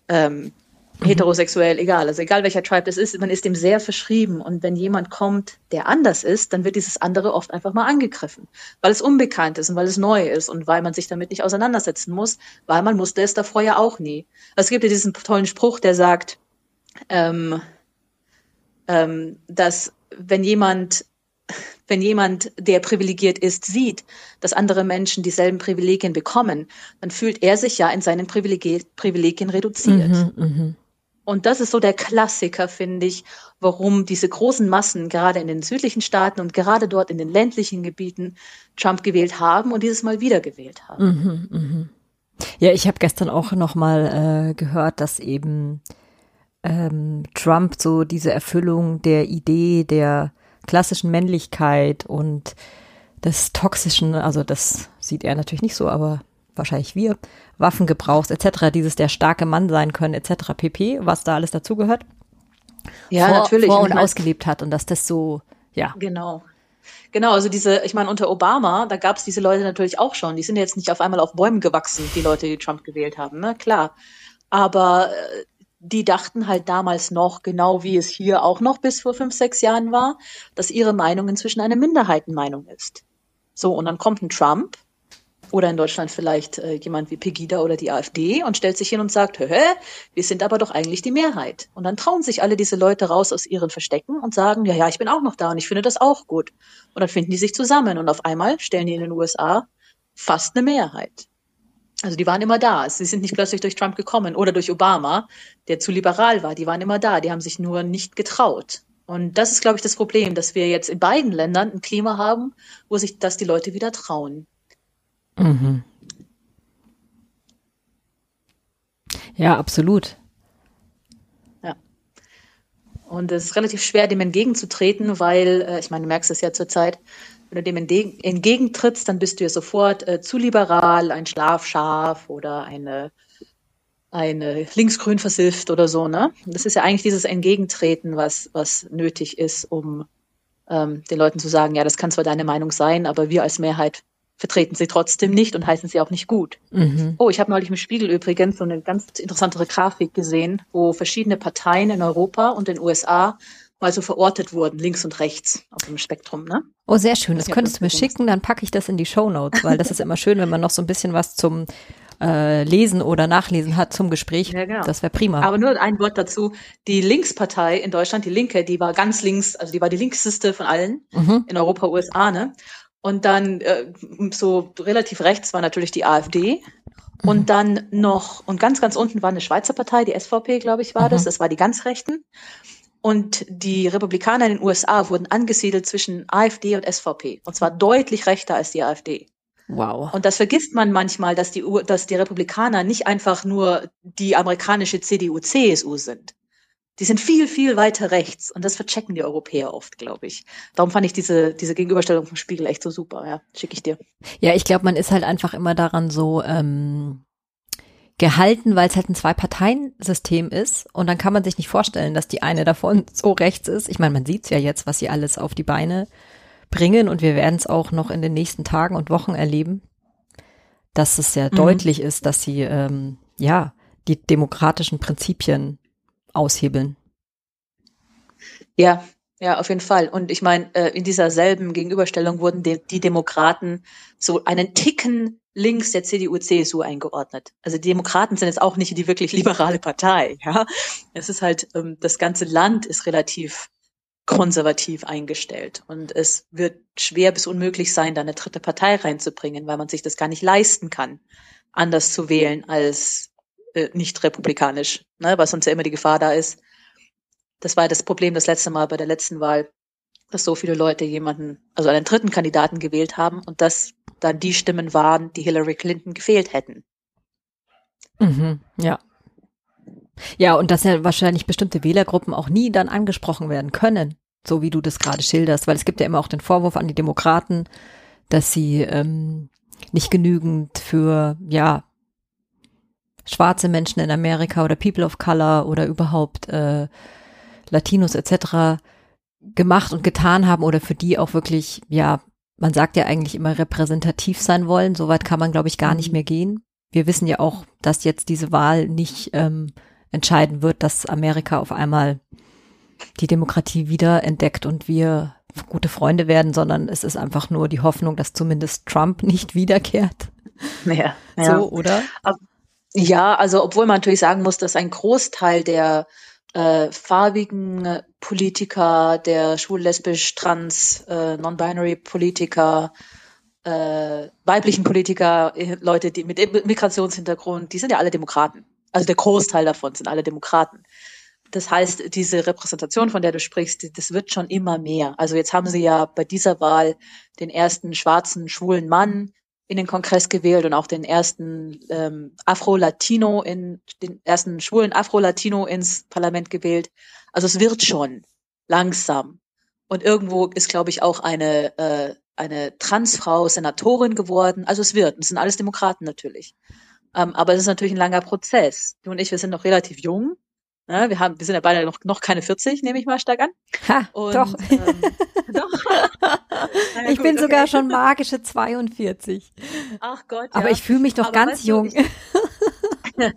ähm, mhm. heterosexuell, egal. Also egal welcher Tribe das ist, man ist dem sehr verschrieben. Und wenn jemand kommt, der anders ist, dann wird dieses andere oft einfach mal angegriffen, weil es unbekannt ist und weil es neu ist und weil man sich damit nicht auseinandersetzen muss, weil man musste es davor ja auch nie. Also es gibt ja diesen tollen Spruch, der sagt, ähm, ähm, dass wenn jemand wenn jemand, der privilegiert ist, sieht, dass andere Menschen dieselben Privilegien bekommen, dann fühlt er sich ja in seinen Privilegien, Privilegien reduziert. Mhm, mh. Und das ist so der Klassiker, finde ich, warum diese großen Massen gerade in den südlichen Staaten und gerade dort in den ländlichen Gebieten Trump gewählt haben und dieses Mal wieder gewählt haben. Mhm, mh. Ja, ich habe gestern auch noch mal äh, gehört, dass eben ähm, Trump so diese Erfüllung der Idee der klassischen Männlichkeit und des toxischen, also das sieht er natürlich nicht so, aber wahrscheinlich wir, Waffengebrauchs etc., dieses der starke Mann sein können etc. pp, was da alles dazugehört. Ja, vor, natürlich. Vor und ausgelebt hat und dass das so, ja. Genau. Genau, also diese, ich meine, unter Obama, da gab es diese Leute natürlich auch schon. Die sind jetzt nicht auf einmal auf Bäumen gewachsen, die Leute, die Trump gewählt haben, ne? Klar. Aber äh, die dachten halt damals noch, genau wie es hier auch noch bis vor fünf, sechs Jahren war, dass ihre Meinung inzwischen eine Minderheitenmeinung ist. So, und dann kommt ein Trump oder in Deutschland vielleicht äh, jemand wie Pegida oder die AfD und stellt sich hin und sagt, hä, wir sind aber doch eigentlich die Mehrheit. Und dann trauen sich alle diese Leute raus aus ihren Verstecken und sagen, ja, ja, ich bin auch noch da und ich finde das auch gut. Und dann finden die sich zusammen und auf einmal stellen die in den USA fast eine Mehrheit. Also die waren immer da. Sie sind nicht plötzlich durch Trump gekommen oder durch Obama, der zu liberal war. Die waren immer da. Die haben sich nur nicht getraut. Und das ist, glaube ich, das Problem, dass wir jetzt in beiden Ländern ein Klima haben, wo sich das die Leute wieder trauen. Mhm. Ja, absolut. Ja. Und es ist relativ schwer, dem entgegenzutreten, weil, äh, ich meine, du merkst es ja zurzeit, wenn du dem entgegentrittst, dann bist du ja sofort äh, zu liberal, ein Schlafschaf oder eine, eine linksgrün versifft oder so. Ne? Das ist ja eigentlich dieses Entgegentreten, was, was nötig ist, um ähm, den Leuten zu sagen, ja, das kann zwar deine Meinung sein, aber wir als Mehrheit vertreten sie trotzdem nicht und heißen sie auch nicht gut. Mhm. Oh, ich habe neulich im Spiegel übrigens so eine ganz interessantere Grafik gesehen, wo verschiedene Parteien in Europa und in den USA mal so verortet wurden, links und rechts auf dem Spektrum. Ne? Oh, sehr schön. Das könntest du mir schicken, dann packe ich das in die Show Notes, weil das ist immer schön, wenn man noch so ein bisschen was zum äh, Lesen oder Nachlesen hat zum Gespräch. Ja, genau. Das wäre prima. Aber nur ein Wort dazu. Die Linkspartei in Deutschland, die Linke, die war ganz links, also die war die linkseste von allen mhm. in Europa, USA, ne? Und dann äh, so relativ rechts war natürlich die AfD. Mhm. Und dann noch, und ganz, ganz unten war eine Schweizer Partei, die SVP, glaube ich, war mhm. das. Das war die ganz Rechten. Und die Republikaner in den USA wurden angesiedelt zwischen AfD und SVP. Und zwar deutlich rechter als die AfD. Wow. Und das vergisst man manchmal, dass die, dass die Republikaner nicht einfach nur die amerikanische CDU, CSU sind. Die sind viel, viel weiter rechts. Und das verchecken die Europäer oft, glaube ich. Darum fand ich diese, diese Gegenüberstellung vom Spiegel echt so super. Ja, schicke ich dir. Ja, ich glaube, man ist halt einfach immer daran so, ähm, gehalten, weil es halt ein Zwei-Parteien-System ist. Und dann kann man sich nicht vorstellen, dass die eine davon so rechts ist. Ich meine, man sieht es ja jetzt, was sie alles auf die Beine bringen. Und wir werden es auch noch in den nächsten Tagen und Wochen erleben, dass es sehr mhm. deutlich ist, dass sie ähm, ja die demokratischen Prinzipien aushebeln. Ja, ja, auf jeden Fall. Und ich meine, äh, in dieser selben Gegenüberstellung wurden die, Demokraten so einen Ticken links der CDU, CSU eingeordnet. Also die Demokraten sind jetzt auch nicht die wirklich liberale Partei. Ja, es ist halt ähm, das ganze Land ist relativ konservativ eingestellt und es wird schwer bis unmöglich sein, da eine dritte Partei reinzubringen, weil man sich das gar nicht leisten kann, anders zu wählen als äh, nicht republikanisch, ne, was sonst ja immer die Gefahr da ist, das war das Problem das letzte Mal bei der letzten Wahl, dass so viele Leute jemanden, also einen dritten Kandidaten gewählt haben und das dann die Stimmen waren, die Hillary Clinton gefehlt hätten. Mhm, ja. Ja, und dass ja wahrscheinlich bestimmte Wählergruppen auch nie dann angesprochen werden können, so wie du das gerade schilderst, weil es gibt ja immer auch den Vorwurf an die Demokraten, dass sie ähm, nicht genügend für, ja, schwarze Menschen in Amerika oder People of Color oder überhaupt äh, Latinos etc. gemacht und getan haben oder für die auch wirklich, ja, man sagt ja eigentlich immer repräsentativ sein wollen. Soweit kann man, glaube ich, gar nicht mhm. mehr gehen. Wir wissen ja auch, dass jetzt diese Wahl nicht ähm, entscheiden wird, dass Amerika auf einmal die Demokratie wieder entdeckt und wir gute Freunde werden, sondern es ist einfach nur die Hoffnung, dass zumindest Trump nicht wiederkehrt. Ja, ja. So, oder? Ja, also obwohl man natürlich sagen muss, dass ein Großteil der äh, farbigen Politiker, der schwul, lesbisch, trans, äh, non-binary Politiker, äh, weiblichen Politiker, äh, Leute, die mit Migrationshintergrund, die sind ja alle Demokraten. Also der Großteil davon sind alle Demokraten. Das heißt, diese Repräsentation, von der du sprichst, das wird schon immer mehr. Also jetzt haben sie ja bei dieser Wahl den ersten schwarzen, schwulen Mann in den Kongress gewählt und auch den ersten ähm, Afro-Latino in den ersten schwulen Afro-Latino ins Parlament gewählt. Also es wird schon langsam. Und irgendwo ist, glaube ich, auch eine äh, eine Transfrau Senatorin geworden. Also es wird. Das sind alles Demokraten natürlich. Ähm, aber es ist natürlich ein langer Prozess. Du und ich, wir sind noch relativ jung. Ne? Wir haben, wir sind ja beide noch, noch keine 40, nehme ich mal stark an. Ha, und, doch. Ähm, doch. naja, ich gut, bin okay. sogar schon magische 42. Ach Gott. Ja. Aber ich fühle mich doch Aber ganz jung. Du,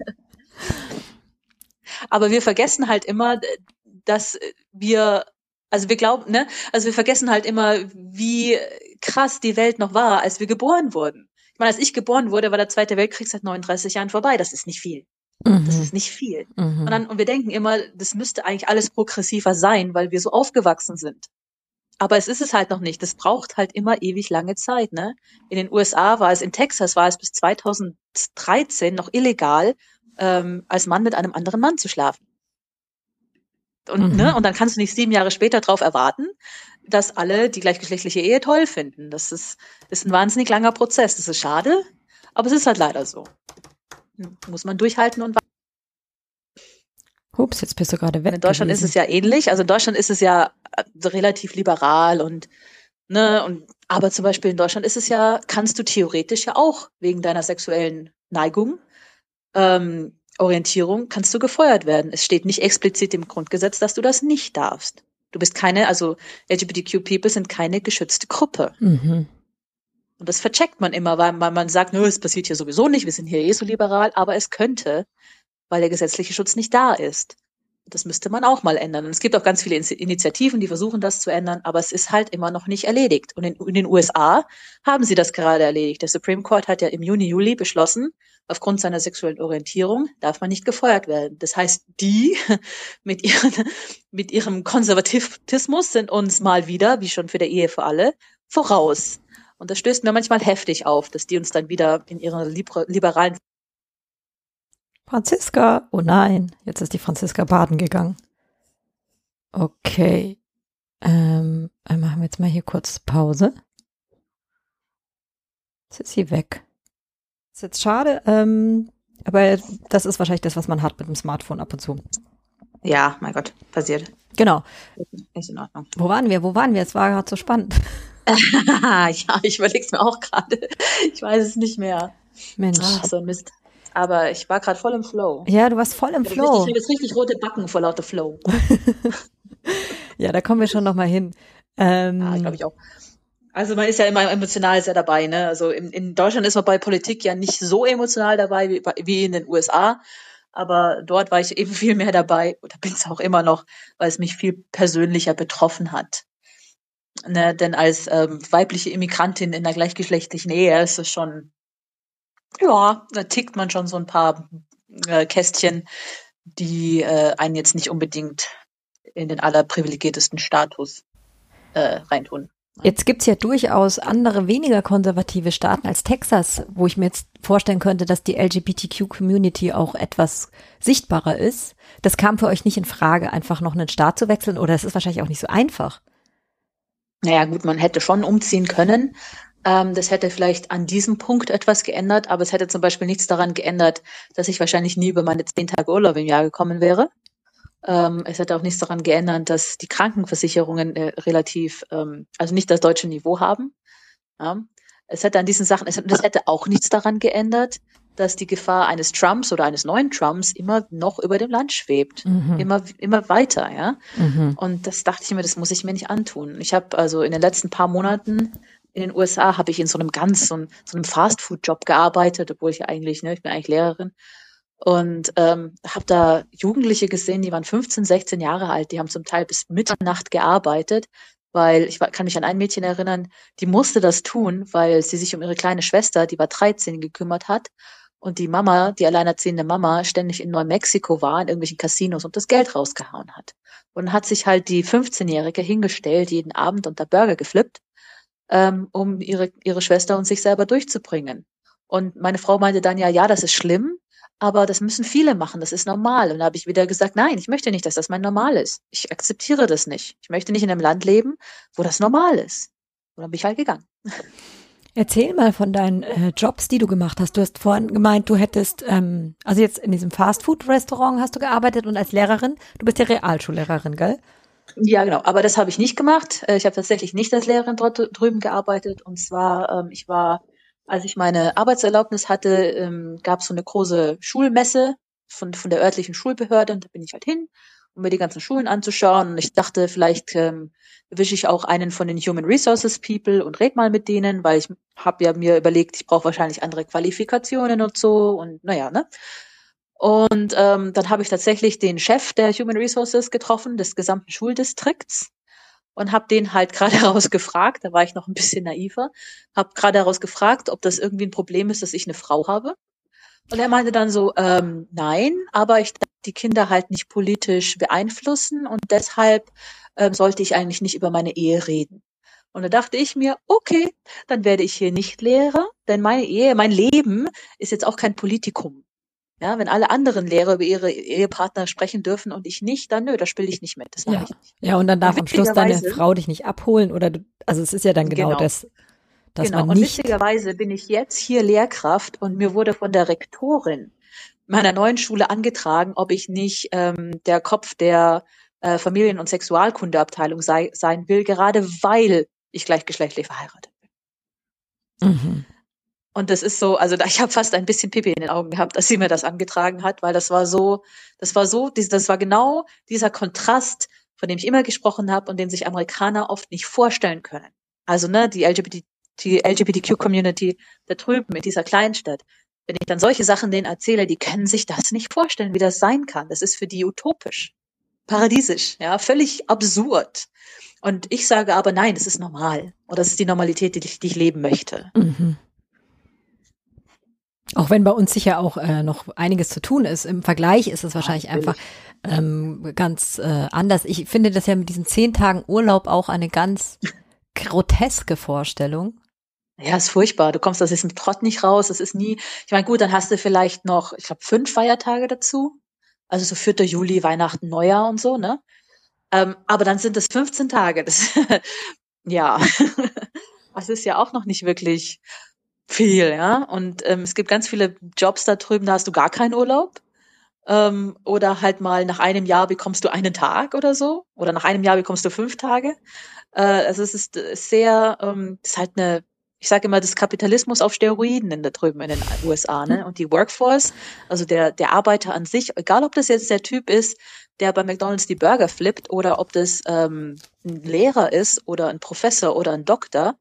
Aber wir vergessen halt immer, dass wir, also wir glauben, ne, also wir vergessen halt immer, wie krass die Welt noch war, als wir geboren wurden. Ich meine, als ich geboren wurde, war der Zweite Weltkrieg seit 39 Jahren vorbei. Das ist nicht viel. Mhm. Das ist nicht viel. Mhm. Und, dann, und wir denken immer, das müsste eigentlich alles progressiver sein, weil wir so aufgewachsen sind. Aber es ist es halt noch nicht. Das braucht halt immer ewig lange Zeit. Ne? In den USA war es, in Texas war es bis 2013 noch illegal, ähm, als Mann mit einem anderen Mann zu schlafen. Und, ne, mhm. ne, und dann kannst du nicht sieben Jahre später darauf erwarten, dass alle die gleichgeschlechtliche Ehe toll finden. Das ist, ist ein wahnsinnig langer Prozess. Das ist schade, aber es ist halt leider so. Muss man durchhalten und Ups, jetzt bist du gerade weg. In Deutschland gewesen. ist es ja ähnlich. Also in Deutschland ist es ja äh, relativ liberal und ne und aber zum Beispiel in Deutschland ist es ja, kannst du theoretisch ja auch wegen deiner sexuellen Neigung ähm, Orientierung kannst du gefeuert werden. Es steht nicht explizit im Grundgesetz, dass du das nicht darfst. Du bist keine, also LGBTQ-People sind keine geschützte Gruppe. Mhm. Und das vercheckt man immer, weil man, sagt, nö, es passiert hier sowieso nicht, wir sind hier eh so liberal, aber es könnte, weil der gesetzliche Schutz nicht da ist. Das müsste man auch mal ändern. Und es gibt auch ganz viele Initiativen, die versuchen, das zu ändern, aber es ist halt immer noch nicht erledigt. Und in, in, den USA haben sie das gerade erledigt. Der Supreme Court hat ja im Juni, Juli beschlossen, aufgrund seiner sexuellen Orientierung darf man nicht gefeuert werden. Das heißt, die mit, ihren, mit ihrem Konservatismus sind uns mal wieder, wie schon für der Ehe für alle, voraus. Und das stößt mir manchmal heftig auf, dass die uns dann wieder in ihren liberalen Franziska, oh nein, jetzt ist die Franziska baden gegangen. Okay. Ähm, machen wir jetzt mal hier kurz Pause. Jetzt ist sie weg. Ist jetzt schade, ähm, aber das ist wahrscheinlich das, was man hat mit dem Smartphone ab und zu. Ja, mein Gott, passiert. Genau. Ist in Ordnung. Wo waren wir? Wo waren wir? Es war gerade so spannend. ja, ich überlege es mir auch gerade. Ich weiß es nicht mehr. Mensch. Ach, so ein Mist. Aber ich war gerade voll im Flow. Ja, du warst voll im ich Flow. Richtig, ich habe jetzt richtig rote Backen vor lauter Flow. ja, da kommen wir schon noch mal hin. Ähm, ja, glaube ich auch. Also man ist ja immer emotional sehr dabei. Ne? Also in, in Deutschland ist man bei Politik ja nicht so emotional dabei wie, wie in den USA. Aber dort war ich eben viel mehr dabei oder bin es auch immer noch, weil es mich viel persönlicher betroffen hat. Ne? Denn als ähm, weibliche Immigrantin in der gleichgeschlechtlichen Ehe ist es schon ja, da tickt man schon so ein paar äh, Kästchen, die äh, einen jetzt nicht unbedingt in den allerprivilegiertesten Status äh, reintun. Jetzt gibt's ja durchaus andere, weniger konservative Staaten als Texas, wo ich mir jetzt vorstellen könnte, dass die LGBTQ-Community auch etwas sichtbarer ist. Das kam für euch nicht in Frage, einfach noch einen Staat zu wechseln oder es ist wahrscheinlich auch nicht so einfach. Naja, gut, man hätte schon umziehen können, ähm, das hätte vielleicht an diesem Punkt etwas geändert, aber es hätte zum Beispiel nichts daran geändert, dass ich wahrscheinlich nie über meine zehn Tage Urlaub im Jahr gekommen wäre. Ähm, es hätte auch nichts daran geändert, dass die Krankenversicherungen äh, relativ, ähm, also nicht das deutsche Niveau haben. Ja. Es hätte an diesen Sachen, es, das hätte auch nichts daran geändert, dass die Gefahr eines Trumps oder eines neuen Trumps immer noch über dem Land schwebt. Mhm. Immer, immer weiter, ja. Mhm. Und das dachte ich mir, das muss ich mir nicht antun. Ich habe also in den letzten paar Monaten in den USA habe ich in so einem ganz, so, einem, so einem Fastfood-Job gearbeitet, obwohl ich ja eigentlich, ne, ich bin eigentlich Lehrerin. Und ähm, habe da Jugendliche gesehen, die waren 15, 16 Jahre alt, die haben zum Teil bis Mitternacht gearbeitet, weil ich kann mich an ein Mädchen erinnern, die musste das tun, weil sie sich um ihre kleine Schwester, die war 13, gekümmert hat. Und die Mama, die alleinerziehende Mama, ständig in Neumexiko war, in irgendwelchen Casinos und das Geld rausgehauen hat. Und hat sich halt die 15-Jährige hingestellt, jeden Abend unter Burger geflippt ähm, um ihre, ihre Schwester und sich selber durchzubringen. Und meine Frau meinte dann ja, ja, das ist schlimm, aber das müssen viele machen, das ist normal. Und da habe ich wieder gesagt, nein, ich möchte nicht, dass das mein Normal ist. Ich akzeptiere das nicht. Ich möchte nicht in einem Land leben, wo das normal ist. Und dann bin ich halt gegangen. Erzähl mal von deinen äh, Jobs, die du gemacht hast. Du hast vorhin gemeint, du hättest, ähm, also jetzt in diesem Fastfood-Restaurant hast du gearbeitet und als Lehrerin, du bist ja Realschullehrerin, gell? Ja, genau. Aber das habe ich nicht gemacht. Äh, ich habe tatsächlich nicht als Lehrerin dort drüben gearbeitet. Und zwar, ähm, ich war, als ich meine Arbeitserlaubnis hatte, ähm, gab es so eine große Schulmesse von, von der örtlichen Schulbehörde. Und da bin ich halt hin, um mir die ganzen Schulen anzuschauen. Und ich dachte, vielleicht ähm, erwische ich auch einen von den Human Resources People und red mal mit denen, weil ich habe ja mir überlegt, ich brauche wahrscheinlich andere Qualifikationen und so. Und naja, ne? Und ähm, dann habe ich tatsächlich den Chef der Human Resources getroffen, des gesamten Schuldistrikts und habe den halt gerade heraus gefragt, da war ich noch ein bisschen naiver, habe gerade heraus gefragt, ob das irgendwie ein Problem ist, dass ich eine Frau habe. Und er meinte dann so, ähm, nein, aber ich darf die Kinder halt nicht politisch beeinflussen und deshalb ähm, sollte ich eigentlich nicht über meine Ehe reden. Und da dachte ich mir, okay, dann werde ich hier nicht Lehrer, denn meine Ehe, mein Leben ist jetzt auch kein Politikum. Ja, wenn alle anderen Lehrer über ihre Ehepartner sprechen dürfen und ich nicht, dann nö, da spiele ich nicht mit. Das ja. ich nicht. Ja, und dann darf am Schluss deine Frau dich nicht abholen oder du, also es ist ja dann genau, genau. das, dass genau. man nicht. Und witzigerweise bin ich jetzt hier Lehrkraft und mir wurde von der Rektorin meiner neuen Schule angetragen, ob ich nicht ähm, der Kopf der äh, Familien- und Sexualkundeabteilung sei, sein will, gerade weil ich gleichgeschlechtlich verheiratet bin. Mhm. Und das ist so, also ich habe fast ein bisschen Pipi in den Augen gehabt, als sie mir das angetragen hat, weil das war so, das war so, das war genau dieser Kontrast, von dem ich immer gesprochen habe und den sich Amerikaner oft nicht vorstellen können. Also ne, die LGBT die LGBTQ-Community da drüben in dieser Kleinstadt. Wenn ich dann solche Sachen denen erzähle, die können sich das nicht vorstellen, wie das sein kann. Das ist für die utopisch, paradiesisch, ja, völlig absurd. Und ich sage aber, nein, das ist normal. Und das ist die Normalität, die ich, die ich leben möchte. Mhm. Auch wenn bei uns sicher auch äh, noch einiges zu tun ist. Im Vergleich ist es wahrscheinlich einfach ähm, ganz äh, anders. Ich finde das ja mit diesen zehn Tagen Urlaub auch eine ganz groteske Vorstellung. Ja, ist furchtbar. Du kommst aus diesem Trott nicht raus. Es ist nie, ich meine, gut, dann hast du vielleicht noch, ich glaube, fünf Feiertage dazu. Also so 4. Juli, Weihnachten, Neujahr und so, ne? Ähm, aber dann sind es 15 Tage. Das, ja, das ist ja auch noch nicht wirklich viel, ja. Und ähm, es gibt ganz viele Jobs da drüben, da hast du gar keinen Urlaub. Ähm, oder halt mal nach einem Jahr bekommst du einen Tag oder so. Oder nach einem Jahr bekommst du fünf Tage. Äh, also es ist sehr, ähm, ist halt eine, ich sage immer, das Kapitalismus auf Steroiden in da drüben in den USA, ne? Und die Workforce, also der, der Arbeiter an sich, egal ob das jetzt der Typ ist, der bei McDonalds die Burger flippt oder ob das ähm, ein Lehrer ist oder ein Professor oder ein Doktor,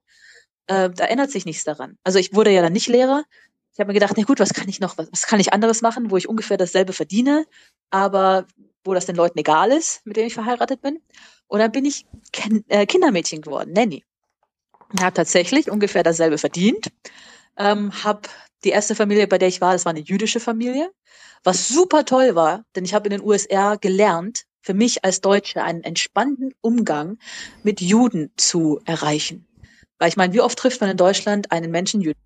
äh, da ändert sich nichts daran. Also ich wurde ja dann nicht Lehrer. Ich habe mir gedacht, na gut, was kann ich noch, was, was kann ich anderes machen, wo ich ungefähr dasselbe verdiene, aber wo das den Leuten egal ist, mit denen ich verheiratet bin. Und dann bin ich Ken äh, Kindermädchen geworden, Nanny. Habe tatsächlich ungefähr dasselbe verdient. Ähm, habe die erste Familie, bei der ich war, das war eine jüdische Familie, was super toll war, denn ich habe in den USA gelernt, für mich als Deutsche einen entspannten Umgang mit Juden zu erreichen. Weil ich meine, wie oft trifft man in Deutschland einen Menschen Juden?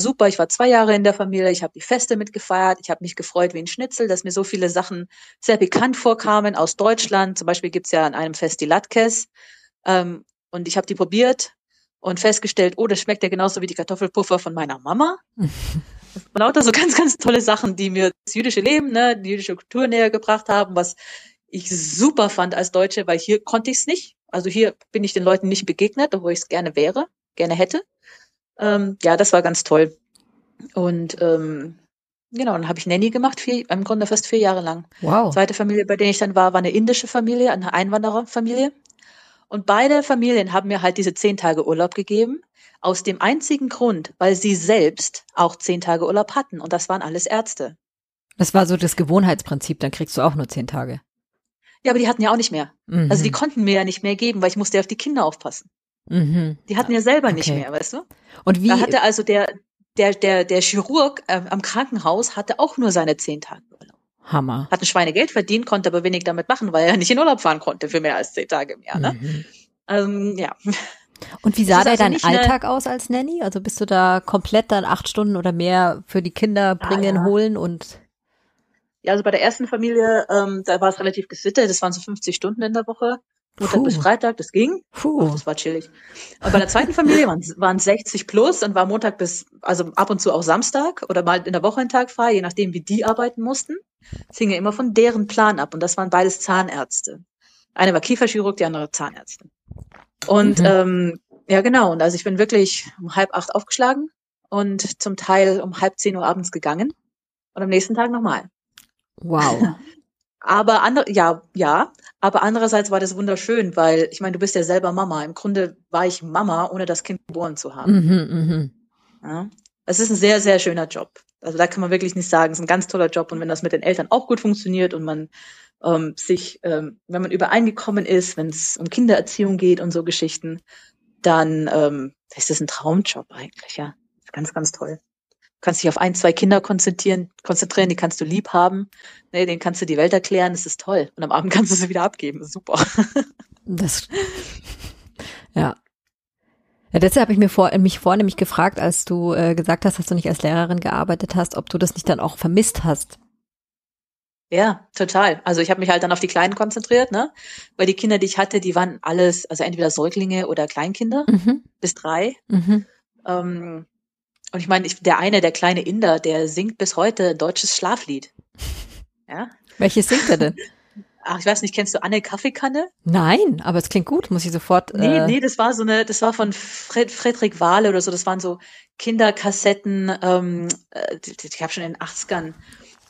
Super, ich war zwei Jahre in der Familie, ich habe die Feste mitgefeiert, ich habe mich gefreut wie ein Schnitzel, dass mir so viele Sachen sehr bekannt vorkamen aus Deutschland. Zum Beispiel gibt's ja an einem Fest die Latkes ähm, und ich habe die probiert und festgestellt, oh, das schmeckt ja genauso wie die Kartoffelpuffer von meiner Mama. und lauter so ganz, ganz tolle Sachen, die mir das jüdische Leben, ne, die jüdische Kultur näher gebracht haben, was ich super fand als Deutsche, weil hier konnte ich es nicht. Also hier bin ich den Leuten nicht begegnet, obwohl ich es gerne wäre, gerne hätte. Ähm, ja, das war ganz toll. Und ähm, genau, dann habe ich Nanny gemacht, vier, im Grunde fast vier Jahre lang. Wow. Zweite Familie, bei der ich dann war, war eine indische Familie, eine Einwandererfamilie. Und beide Familien haben mir halt diese zehn Tage Urlaub gegeben, aus dem einzigen Grund, weil sie selbst auch zehn Tage Urlaub hatten. Und das waren alles Ärzte. Das war so das Gewohnheitsprinzip, dann kriegst du auch nur zehn Tage. Ja, aber die hatten ja auch nicht mehr. Mhm. Also die konnten mir ja nicht mehr geben, weil ich musste ja auf die Kinder aufpassen. Mhm. Die hatten ja selber okay. nicht mehr, weißt du? Und wie? Da hatte also der, der, der, der Chirurg äh, am Krankenhaus hatte auch nur seine zehn Tage Urlaub. Hammer. Hat ein Schweinegeld verdient, konnte aber wenig damit machen, weil er nicht in Urlaub fahren konnte für mehr als zehn Tage im Jahr. Ne? Mhm. Ähm, ja. Und wie sah da also dein Alltag aus als Nanny? Also bist du da komplett dann acht Stunden oder mehr für die Kinder bringen, ah, ja. holen und ja, also bei der ersten Familie, ähm, da war es relativ gesittet, das waren so 50 Stunden in der Woche. Montag Puh. bis Freitag, das ging. Puh. Ach, das war chillig. Und bei der zweiten Familie waren es 60 plus und war Montag bis, also ab und zu auch Samstag oder mal in der Woche ein Tag frei, je nachdem, wie die arbeiten mussten. Das hing ja immer von deren Plan ab und das waren beides Zahnärzte. Eine war Kieferchirurg, die andere Zahnärztin. Und mhm. ähm, ja, genau. Und also ich bin wirklich um halb acht aufgeschlagen und zum Teil um halb zehn Uhr abends gegangen und am nächsten Tag nochmal. Wow. Aber andere, ja, ja, aber andererseits war das wunderschön, weil ich meine, du bist ja selber Mama. Im Grunde war ich Mama, ohne das Kind geboren zu haben. Mhm, mh. ja. Es ist ein sehr, sehr schöner Job. Also da kann man wirklich nicht sagen, es ist ein ganz toller Job. Und wenn das mit den Eltern auch gut funktioniert und man ähm, sich, ähm, wenn man übereingekommen ist, wenn es um Kindererziehung geht und so Geschichten, dann ähm, ist das ein Traumjob eigentlich, ja. Ganz, ganz toll kannst dich auf ein, zwei Kinder konzentrieren, konzentrieren, die kannst du lieb haben, ne, denen kannst du die Welt erklären, das ist toll. Und am Abend kannst du sie wieder abgeben, super. Das, ja. Ja, deshalb habe ich mir vor, mich vornehmlich gefragt, als du äh, gesagt hast, dass du nicht als Lehrerin gearbeitet hast, ob du das nicht dann auch vermisst hast. Ja, total. Also ich habe mich halt dann auf die Kleinen konzentriert, ne? Weil die Kinder, die ich hatte, die waren alles, also entweder Säuglinge oder Kleinkinder mhm. bis drei. Mhm. Ähm, und ich meine, ich, der eine, der kleine Inder, der singt bis heute ein deutsches Schlaflied. Ja? Welches singt er denn? Ach, ich weiß nicht, kennst du Anne Kaffeekanne? Nein, aber es klingt gut, muss ich sofort. Äh nee, nee, das war so eine, das war von Fred, Friedrich Wahle oder so, das waren so Kinderkassetten, ähm, äh, die, die, ich habe schon in den 80ern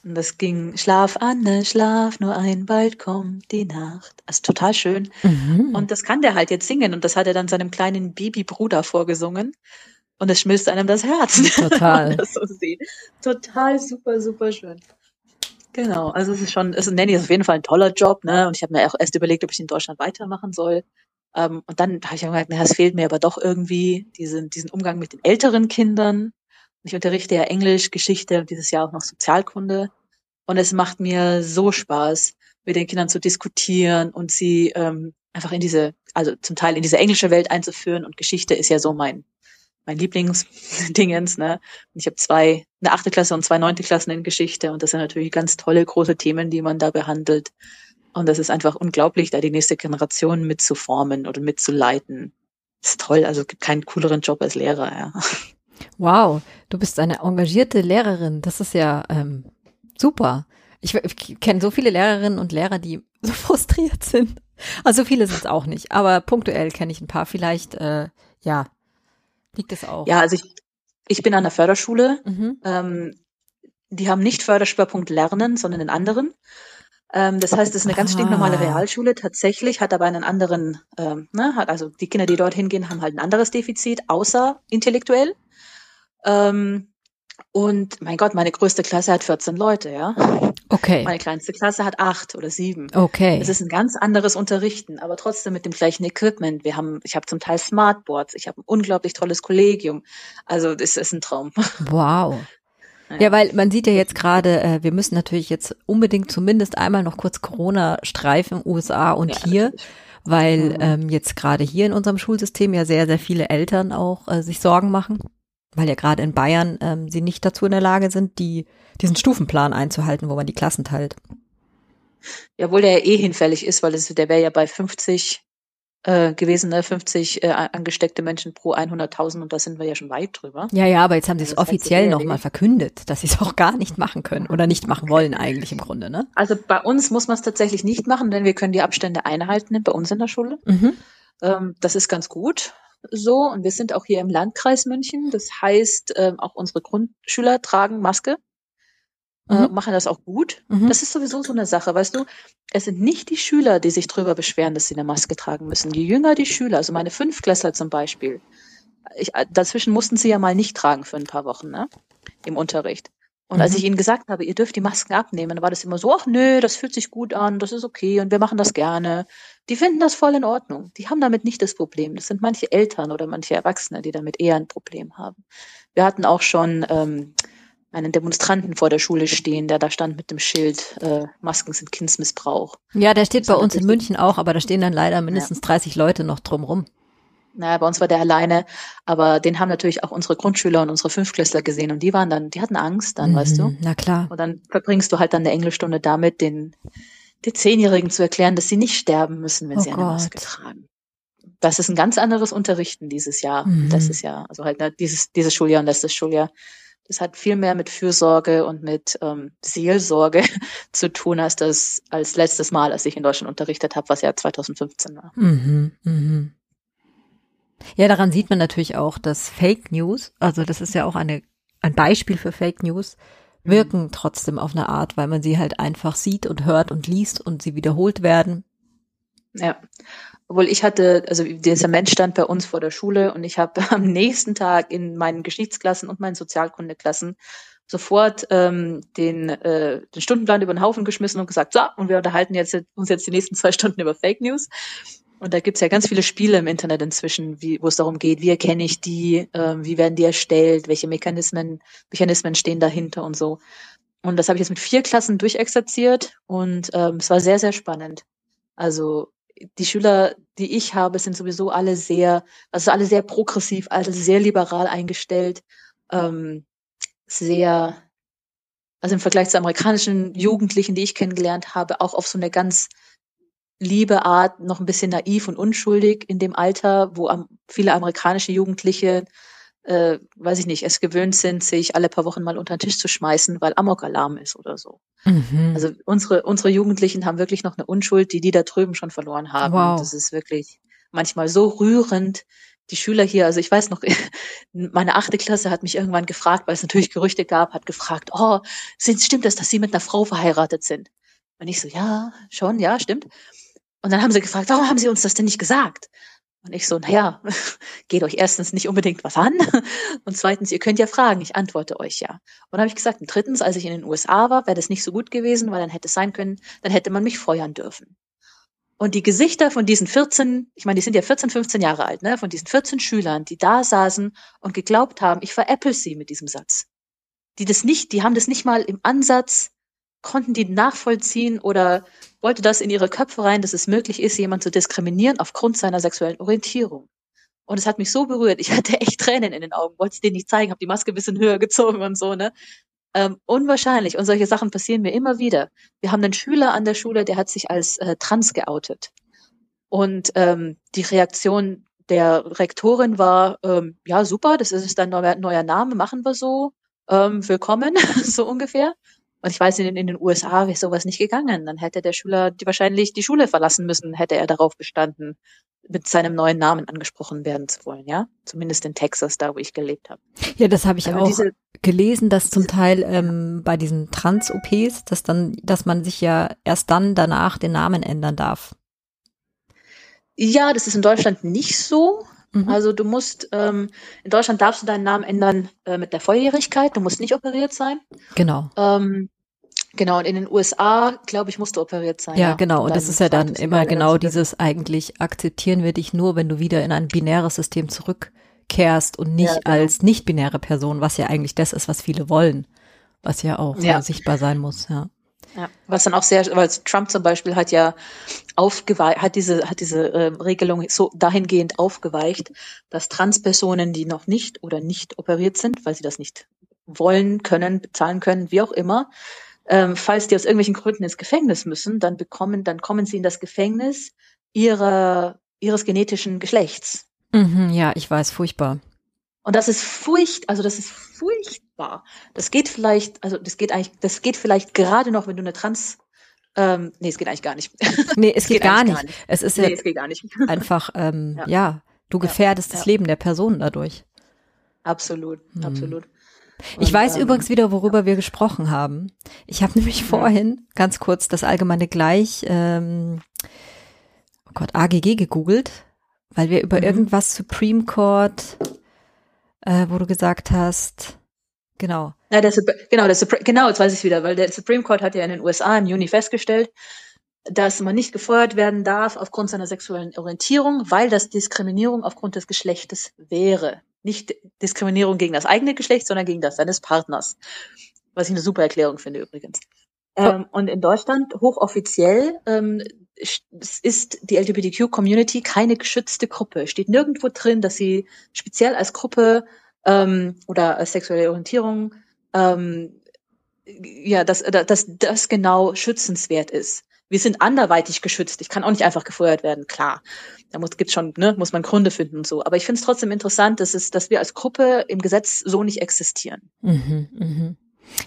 Und das ging, Schlaf, Anne, schlaf nur ein, bald kommt die Nacht. Also total schön. Mhm. Und das kann der halt jetzt singen. Und das hat er dann seinem kleinen Babybruder vorgesungen. Und es schmilzt einem das Herz. Total. das so Total super, super schön. Genau, also es ist schon, es Nanny ist auf jeden Fall ein toller Job, ne? Und ich habe mir auch erst überlegt, ob ich in Deutschland weitermachen soll. Ähm, und dann habe ich gemerkt, na, es fehlt mir aber doch irgendwie diesen, diesen Umgang mit den älteren Kindern. Ich unterrichte ja Englisch, Geschichte und dieses Jahr auch noch Sozialkunde. Und es macht mir so Spaß, mit den Kindern zu diskutieren und sie ähm, einfach in diese, also zum Teil in diese englische Welt einzuführen. Und Geschichte ist ja so mein mein Lieblingsdingens. Ne? Ich habe zwei, eine achte Klasse und zwei neunte Klassen in Geschichte und das sind natürlich ganz tolle große Themen, die man da behandelt. Und das ist einfach unglaublich, da die nächste Generation mitzuformen oder mitzuleiten. Das ist toll, also gibt keinen cooleren Job als Lehrer, ja. Wow, du bist eine engagierte Lehrerin. Das ist ja ähm, super. Ich, ich kenne so viele Lehrerinnen und Lehrer, die so frustriert sind. Also viele sind es auch nicht, aber punktuell kenne ich ein paar. Vielleicht, äh, ja, Liegt es auch? Ja, also ich, ich bin an der Förderschule. Mhm. Ähm, die haben nicht Förderschwerpunkt Lernen, sondern einen anderen. Ähm, das heißt, es ist eine ganz stinknormale Realschule tatsächlich, hat aber einen anderen, ähm, ne, hat also die Kinder, die dorthin gehen, haben halt ein anderes Defizit, außer intellektuell. Ähm, und mein Gott, meine größte Klasse hat 14 Leute, ja. Okay. Meine kleinste Klasse hat acht oder sieben. Okay. Es ist ein ganz anderes Unterrichten, aber trotzdem mit dem gleichen Equipment. Wir haben, ich habe zum Teil Smartboards, ich habe ein unglaublich tolles Kollegium. Also das ist ein Traum. Wow. Ja, weil man sieht ja jetzt gerade, äh, wir müssen natürlich jetzt unbedingt zumindest einmal noch kurz Corona streifen, USA und ja, hier. Natürlich weil mhm. ähm, jetzt gerade hier in unserem Schulsystem ja sehr, sehr viele Eltern auch äh, sich Sorgen machen weil ja gerade in Bayern ähm, sie nicht dazu in der Lage sind, die, diesen Stufenplan einzuhalten, wo man die Klassen teilt. Ja, obwohl der ja eh hinfällig ist, weil es, der wäre ja bei 50 äh, gewesen, ne? 50 äh, angesteckte Menschen pro 100.000 und da sind wir ja schon weit drüber. Ja, ja, aber jetzt haben sie es offiziell nochmal verkündet, dass sie es auch gar nicht machen können oder nicht machen wollen eigentlich im Grunde, ne? Also bei uns muss man es tatsächlich nicht machen, denn wir können die Abstände einhalten bei uns in der Schule. Mhm. Ähm, das ist ganz gut so und wir sind auch hier im Landkreis München. Das heißt, ähm, auch unsere Grundschüler tragen Maske, äh, mhm. äh, machen das auch gut. Mhm. Das ist sowieso so eine Sache, weißt du. Es sind nicht die Schüler, die sich drüber beschweren, dass sie eine Maske tragen müssen. Je jünger die Schüler, also meine Fünfklässler zum Beispiel, ich, äh, dazwischen mussten sie ja mal nicht tragen für ein paar Wochen ne, im Unterricht. Und mhm. als ich ihnen gesagt habe, ihr dürft die Masken abnehmen, dann war das immer so, ach nö, das fühlt sich gut an, das ist okay und wir machen das gerne. Die finden das voll in Ordnung. Die haben damit nicht das Problem. Das sind manche Eltern oder manche Erwachsene, die damit eher ein Problem haben. Wir hatten auch schon ähm, einen Demonstranten vor der Schule stehen, der da stand mit dem Schild, äh, Masken sind Kindsmissbrauch. Ja, der steht das bei uns in München auch, aber da stehen dann leider mindestens ja. 30 Leute noch drumrum. Naja, bei uns war der alleine, aber den haben natürlich auch unsere Grundschüler und unsere Fünfklässler gesehen und die waren dann, die hatten Angst dann, mhm, weißt du? Na klar. Und dann verbringst du halt dann eine Englischstunde damit, den, den Zehnjährigen zu erklären, dass sie nicht sterben müssen, wenn oh sie eine Gott. Maske tragen. Das ist ein ganz anderes Unterrichten dieses Jahr. Mhm. Das ist ja, also halt ne, dieses, dieses Schuljahr und letztes Schuljahr. Das hat viel mehr mit Fürsorge und mit ähm, Seelsorge zu tun, als das als letztes Mal, als ich in Deutschland unterrichtet habe, was ja 2015 war. Mhm, mhm. Ja, daran sieht man natürlich auch, dass Fake News, also das ist ja auch eine, ein Beispiel für Fake News, mhm. wirken trotzdem auf eine Art, weil man sie halt einfach sieht und hört und liest und sie wiederholt werden. Ja. Obwohl ich hatte, also dieser Mensch stand bei uns vor der Schule und ich habe am nächsten Tag in meinen Geschichtsklassen und meinen Sozialkundeklassen sofort ähm, den, äh, den Stundenplan über den Haufen geschmissen und gesagt, so, und wir unterhalten jetzt uns jetzt die nächsten zwei Stunden über Fake News. Und da gibt's ja ganz viele Spiele im Internet inzwischen, wie, wo es darum geht, wie erkenne ich die, äh, wie werden die erstellt, welche Mechanismen, Mechanismen stehen dahinter und so. Und das habe ich jetzt mit vier Klassen durchexerziert und ähm, es war sehr, sehr spannend. Also die Schüler, die ich habe, sind sowieso alle sehr, also alle sehr progressiv, alle sehr liberal eingestellt, ähm, sehr, also im Vergleich zu amerikanischen Jugendlichen, die ich kennengelernt habe, auch auf so eine ganz liebe Art, noch ein bisschen naiv und unschuldig in dem Alter, wo am, viele amerikanische Jugendliche, äh, weiß ich nicht, es gewöhnt sind, sich alle paar Wochen mal unter den Tisch zu schmeißen, weil Amok-Alarm ist oder so. Mhm. Also unsere, unsere Jugendlichen haben wirklich noch eine Unschuld, die die da drüben schon verloren haben. Wow. Das ist wirklich manchmal so rührend, die Schüler hier, also ich weiß noch, meine achte Klasse hat mich irgendwann gefragt, weil es natürlich Gerüchte gab, hat gefragt, oh, sind, stimmt das, dass Sie mit einer Frau verheiratet sind? Und ich so, ja, schon, ja, stimmt. Und dann haben sie gefragt, warum haben Sie uns das denn nicht gesagt? Und ich so, naja, geht euch erstens nicht unbedingt was an und zweitens, ihr könnt ja fragen, ich antworte euch ja. Und dann habe ich gesagt, und drittens, als ich in den USA war, wäre das nicht so gut gewesen, weil dann hätte es sein können, dann hätte man mich feuern dürfen. Und die Gesichter von diesen 14, ich meine, die sind ja 14, 15 Jahre alt, ne, von diesen 14 Schülern, die da saßen und geglaubt haben, ich veräpple sie mit diesem Satz. Die das nicht, die haben das nicht mal im Ansatz, konnten die nachvollziehen oder wollte das in ihre Köpfe rein, dass es möglich ist, jemanden zu diskriminieren aufgrund seiner sexuellen Orientierung. Und es hat mich so berührt. Ich hatte echt Tränen in den Augen, wollte es denen nicht zeigen, habe die Maske ein bisschen höher gezogen und so, ne? Ähm, unwahrscheinlich. Und solche Sachen passieren mir immer wieder. Wir haben einen Schüler an der Schule, der hat sich als äh, trans geoutet. Und ähm, die Reaktion der Rektorin war, ähm, ja, super, das ist dein neuer, neuer Name, machen wir so. Ähm, willkommen, so ungefähr. Und ich weiß, in, in den USA wäre sowas nicht gegangen. Dann hätte der Schüler die wahrscheinlich die Schule verlassen müssen, hätte er darauf bestanden, mit seinem neuen Namen angesprochen werden zu wollen, ja. Zumindest in Texas, da wo ich gelebt habe. Ja, das habe ich also auch diese, gelesen, dass zum Teil ähm, bei diesen Trans-OPs, dass dann, dass man sich ja erst dann danach den Namen ändern darf. Ja, das ist in Deutschland nicht so. Mhm. Also du musst, ähm, in Deutschland darfst du deinen Namen ändern äh, mit der Volljährigkeit, du musst nicht operiert sein. Genau. Ähm, Genau, und in den USA, glaube ich, musst du operiert sein. Ja, ja. genau. Und das ist ja dann immer genau dieses eigentlich akzeptieren wir dich nur, wenn du wieder in ein binäres System zurückkehrst und nicht ja, genau. als nicht-binäre Person, was ja eigentlich das ist, was viele wollen, was ja auch ja. sichtbar sein muss, ja. Ja, was dann auch sehr, weil Trump zum Beispiel hat ja aufgeweicht, hat diese, hat diese äh, Regelung so dahingehend aufgeweicht, dass Transpersonen, die noch nicht oder nicht operiert sind, weil sie das nicht wollen, können, bezahlen können, wie auch immer, ähm, falls die aus irgendwelchen Gründen ins Gefängnis müssen, dann bekommen, dann kommen sie in das Gefängnis ihrer, ihres genetischen Geschlechts. Mhm, ja, ich weiß, furchtbar. Und das ist furcht, also das ist furchtbar. Das geht vielleicht, also das geht eigentlich, das geht vielleicht gerade noch, wenn du eine Trans, ähm, nee, es geht eigentlich gar nicht. Nee, es, geht, geht gar, nicht. gar, nicht. Es ist nee, es einfach, ähm, ja. ja du gefährdest ja. das Leben der Person dadurch. Absolut, hm. absolut. Ich weiß ähm, übrigens wieder, worüber wir gesprochen haben. Ich habe nämlich vorhin ganz kurz das allgemeine gleich, ähm, oh Gott, AGG gegoogelt, weil wir über mhm. irgendwas Supreme Court, äh, wo du gesagt hast, genau. Ja, der, genau, der Supre genau, jetzt weiß ich wieder, weil der Supreme Court hat ja in den USA im Juni festgestellt, dass man nicht gefeuert werden darf aufgrund seiner sexuellen Orientierung, weil das Diskriminierung aufgrund des Geschlechtes wäre. Nicht Diskriminierung gegen das eigene Geschlecht, sondern gegen das seines Partners. Was ich eine super Erklärung finde übrigens. Ähm, und in Deutschland hochoffiziell ähm, ist die LGBTQ-Community keine geschützte Gruppe. Steht nirgendwo drin, dass sie speziell als Gruppe ähm, oder als sexuelle Orientierung ähm, ja, dass, dass das genau schützenswert ist wir sind anderweitig geschützt. Ich kann auch nicht einfach gefeuert werden, klar. Da muss, gibt's schon, ne, muss man Gründe finden und so. Aber ich finde es trotzdem interessant, dass es, dass wir als Gruppe im Gesetz so nicht existieren. Mhm, mhm.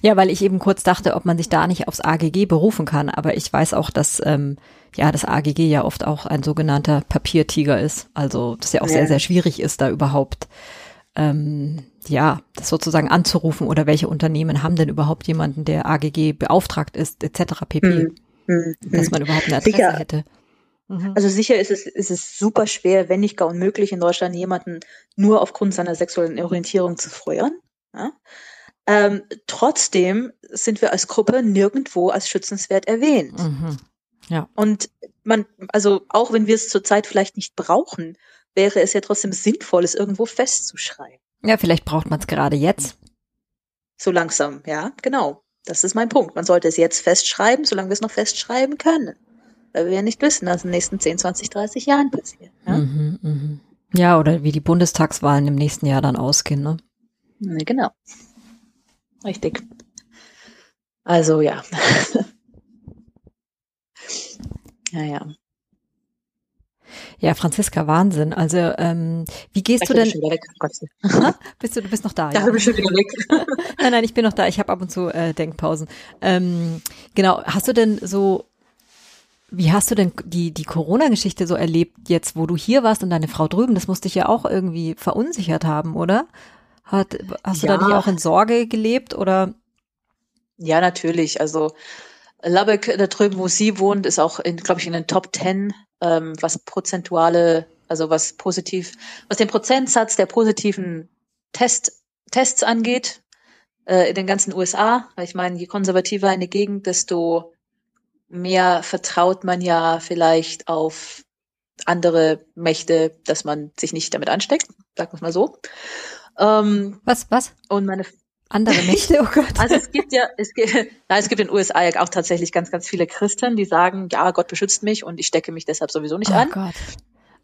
Ja, weil ich eben kurz dachte, ob man sich da nicht aufs AGG berufen kann. Aber ich weiß auch, dass ähm, ja das AGG ja oft auch ein sogenannter Papiertiger ist. Also das ja auch ja. sehr, sehr schwierig ist, da überhaupt ähm, ja, das sozusagen anzurufen oder welche Unternehmen haben denn überhaupt jemanden, der AGG beauftragt ist, etc. pp. Mhm. Mhm. Dass man überhaupt eine Adresse sicher. hätte. Mhm. Also sicher ist es, ist es super schwer, wenn nicht gar unmöglich, in Deutschland jemanden nur aufgrund seiner sexuellen Orientierung zu feuern. Ja? Ähm, trotzdem sind wir als Gruppe nirgendwo als schützenswert erwähnt. Mhm. Ja. Und man, also auch wenn wir es zurzeit vielleicht nicht brauchen, wäre es ja trotzdem sinnvoll, es irgendwo festzuschreiben. Ja, vielleicht braucht man es gerade jetzt. So langsam, ja, genau. Das ist mein Punkt. Man sollte es jetzt festschreiben, solange wir es noch festschreiben können. Weil wir ja nicht wissen, was in den nächsten 10, 20, 30 Jahren passiert. Ja, mhm, mh. ja oder wie die Bundestagswahlen im nächsten Jahr dann ausgehen, ne? Genau. Richtig. Also ja. ja, ja. Ja, Franziska, Wahnsinn. Also, ähm, wie gehst du denn? Wieder weg. Ha? Bist du, du bist noch da? Ja, ja. bin schon wieder weg. nein, nein, ich bin noch da. Ich habe ab und zu äh, Denkpausen. Ähm, genau. Hast du denn so Wie hast du denn die, die Corona-Geschichte so erlebt, jetzt wo du hier warst und deine Frau drüben? Das musste dich ja auch irgendwie verunsichert haben, oder? Hat, hast du Ja. da nicht auch in Sorge gelebt oder? Ja, natürlich. Also Lubbock, da drüben, wo sie wohnt, ist auch, glaube ich, in den Top Ten, ähm, was prozentuale, also was positiv, was den Prozentsatz der positiven Test, Tests angeht, äh, in den ganzen USA. Weil ich meine, je konservativer eine Gegend, desto mehr vertraut man ja vielleicht auf andere Mächte, dass man sich nicht damit ansteckt, sagen wir es mal so. Ähm, Was, was? und meine Andere Mächte? Oh Gott. also es gibt ja, es gibt, na, es gibt in den USA ja auch tatsächlich ganz, ganz viele Christen, die sagen, ja, Gott beschützt mich und ich stecke mich deshalb sowieso nicht oh an. Gott.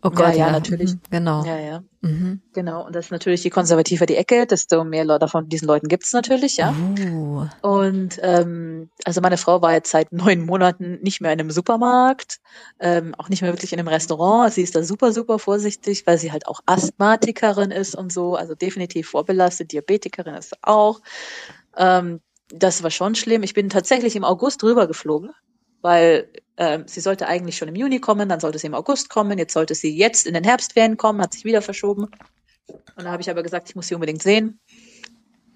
Oh Gott, ja, ja, natürlich. Mhm, genau. Ja, ja, Mhm. genau. Und das ist natürlich, je konservativer die Ecke, desto mehr Leute davon diesen Leuten gibt's natürlich, ja. Uh. Und ähm, also meine Frau war jetzt seit neun Monaten nicht mehr in einem Supermarkt, ähm, auch nicht mehr wirklich in einem Restaurant. Sie ist da super, super vorsichtig, weil sie halt auch Asthmatikerin ist und so, also definitiv vorbelastet, Diabetikerin ist auch. Ähm, das war schon schlimm. Ich bin tatsächlich im August rübergeflogen, weil ähm, sie sollte eigentlich schon im Juni kommen, dann sollte sie im August kommen, jetzt sollte sie jetzt in den Herbstferien kommen, hat sich wieder verschoben. Und da habe ich aber gesagt, ich muss sie unbedingt sehen.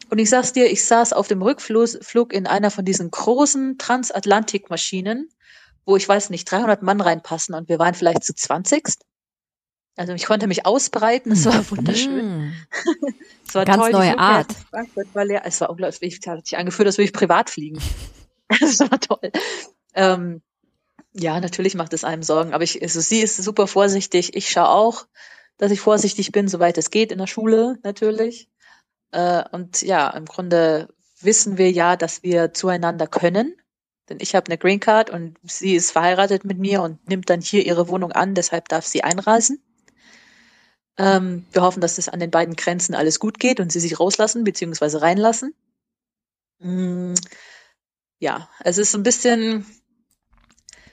Und ich sag's dir, ich saß auf dem Rückflug Flug in einer von diesen großen Transatlantikmaschinen, wo ich weiß nicht, 300 Mann reinpassen und wir waren vielleicht zu 20. Also ich konnte mich ausbreiten, es war wunderschön. Mhm. Es war Ganz toll, neue Art. Frankfurt war leer. Es war unglaublich, es hat sich angefühlt, als würde ich privat fliegen. Es war toll. Ähm, ja, natürlich macht es einem Sorgen, aber ich, also sie ist super vorsichtig. Ich schaue auch, dass ich vorsichtig bin, soweit es geht in der Schule natürlich. Äh, und ja, im Grunde wissen wir ja, dass wir zueinander können. Denn ich habe eine Green Card und sie ist verheiratet mit mir und nimmt dann hier ihre Wohnung an, deshalb darf sie einreisen. Ähm, wir hoffen, dass es an den beiden Grenzen alles gut geht und sie sich rauslassen bzw. reinlassen. Mm, ja, es ist ein bisschen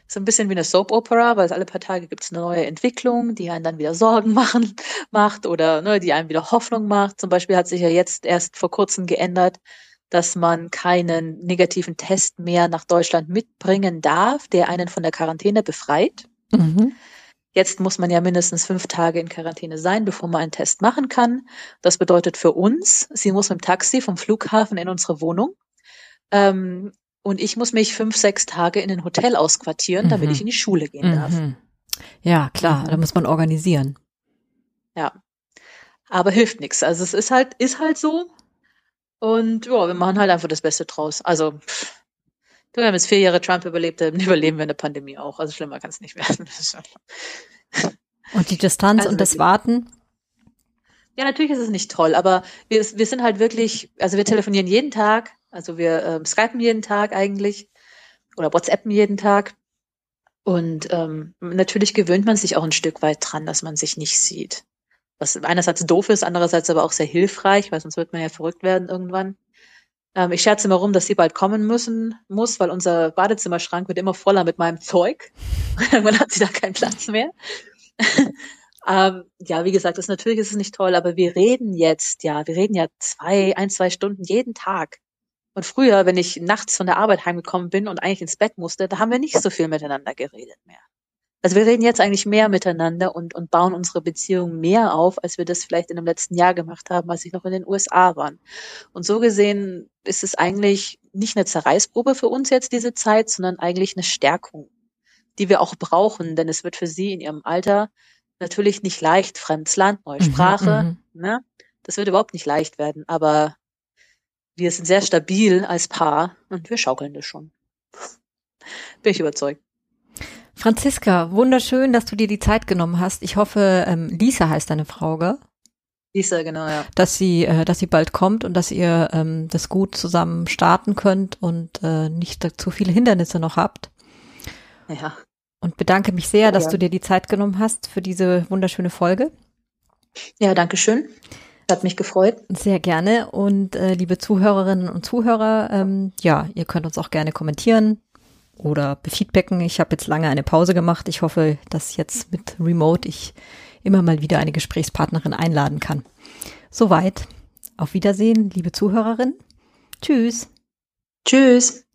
so ein bisschen wie eine Soap Opera, weil alle paar Tage gibt es eine neue Entwicklung, die einen dann wieder Sorgen machen, macht oder ne, die einem wieder Hoffnung macht. Zum Beispiel hat sich ja jetzt erst vor kurzem geändert, dass man keinen negativen Test mehr nach Deutschland mitbringen darf, der einen von der Quarantäne befreit. Mhm. Jetzt muss man ja mindestens fünf Tage in Quarantäne sein, bevor man einen Test machen kann. Das bedeutet für uns, sie muss mit dem Taxi vom Flughafen in unsere Wohnung. Ähm, und ich muss mich fünf, sechs Tage in ein Hotel ausquartieren, damit Mhm. ich in die Schule gehen darf. Mhm. Ja, klar, Mhm. da muss man organisieren. Ja. Aber hilft nichts. Also es ist halt, ist halt so. Und ja, wir machen halt einfach das Beste draus. Also, pff, du, wir haben jetzt vier Jahre Trump überlebt, dann überleben wir eine Pandemie auch. Also schlimmer kann es nicht werden. Und die Distanz Also und das. Warten. Ja, natürlich ist es nicht toll, aber wir, wir sind halt wirklich, also wir telefonieren jeden Tag, also wir ähm, skypen jeden Tag eigentlich oder WhatsAppen jeden Tag. Und ähm, natürlich gewöhnt man sich auch ein Stück weit dran, dass man sich nicht sieht. Was einerseits doof ist, andererseits aber auch sehr hilfreich, weil sonst wird man ja verrückt werden irgendwann. Ähm, ich scherze immer rum, dass sie bald kommen müssen muss, weil unser Badezimmerschrank wird immer voller mit meinem Zeug. Irgendwann hat sie da keinen Platz mehr. Ähm, ja, wie gesagt, das natürlich ist es nicht toll, aber wir reden jetzt, ja, wir reden ja zwei, ein, zwei Stunden jeden Tag. Und früher, wenn ich nachts von der Arbeit heimgekommen bin und eigentlich ins Bett musste, da haben wir nicht so viel miteinander geredet mehr. Also wir reden jetzt eigentlich mehr miteinander und, und bauen unsere Beziehung mehr auf, als wir das vielleicht in dem letzten Jahr gemacht haben, als ich noch in den USA war. Und so gesehen ist es eigentlich nicht eine Zerreißprobe für uns jetzt diese Zeit, sondern eigentlich eine Stärkung, die wir auch brauchen, denn es wird für sie in ihrem Alter natürlich nicht leicht, fremdes Land, neue Mhm, Sprache, ne? Das wird überhaupt nicht leicht werden, aber wir sind sehr stabil als Paar und wir schaukeln das schon. Bin ich überzeugt. Franziska, wunderschön, dass du dir die Zeit genommen hast. Ich hoffe, ähm, Lisa heißt deine Frau, gell? Lisa, genau, ja. dass sie, äh, dass sie bald kommt und dass ihr ähm, das gut zusammen starten könnt und äh, nicht zu viele Hindernisse noch habt. Ja. Und bedanke mich sehr, dass Ja. du dir die Zeit genommen hast für diese wunderschöne Folge. Ja, danke schön. Hat mich gefreut. Sehr gerne. Und äh, liebe Zuhörerinnen und Zuhörer, ähm, ja, ihr könnt uns auch gerne kommentieren oder befeedbacken. Ich habe jetzt lange eine Pause gemacht. Ich hoffe, dass jetzt mit Remote ich immer mal wieder eine Gesprächspartnerin einladen kann. Soweit. Auf Wiedersehen, liebe Zuhörerinnen. Tschüss. Tschüss.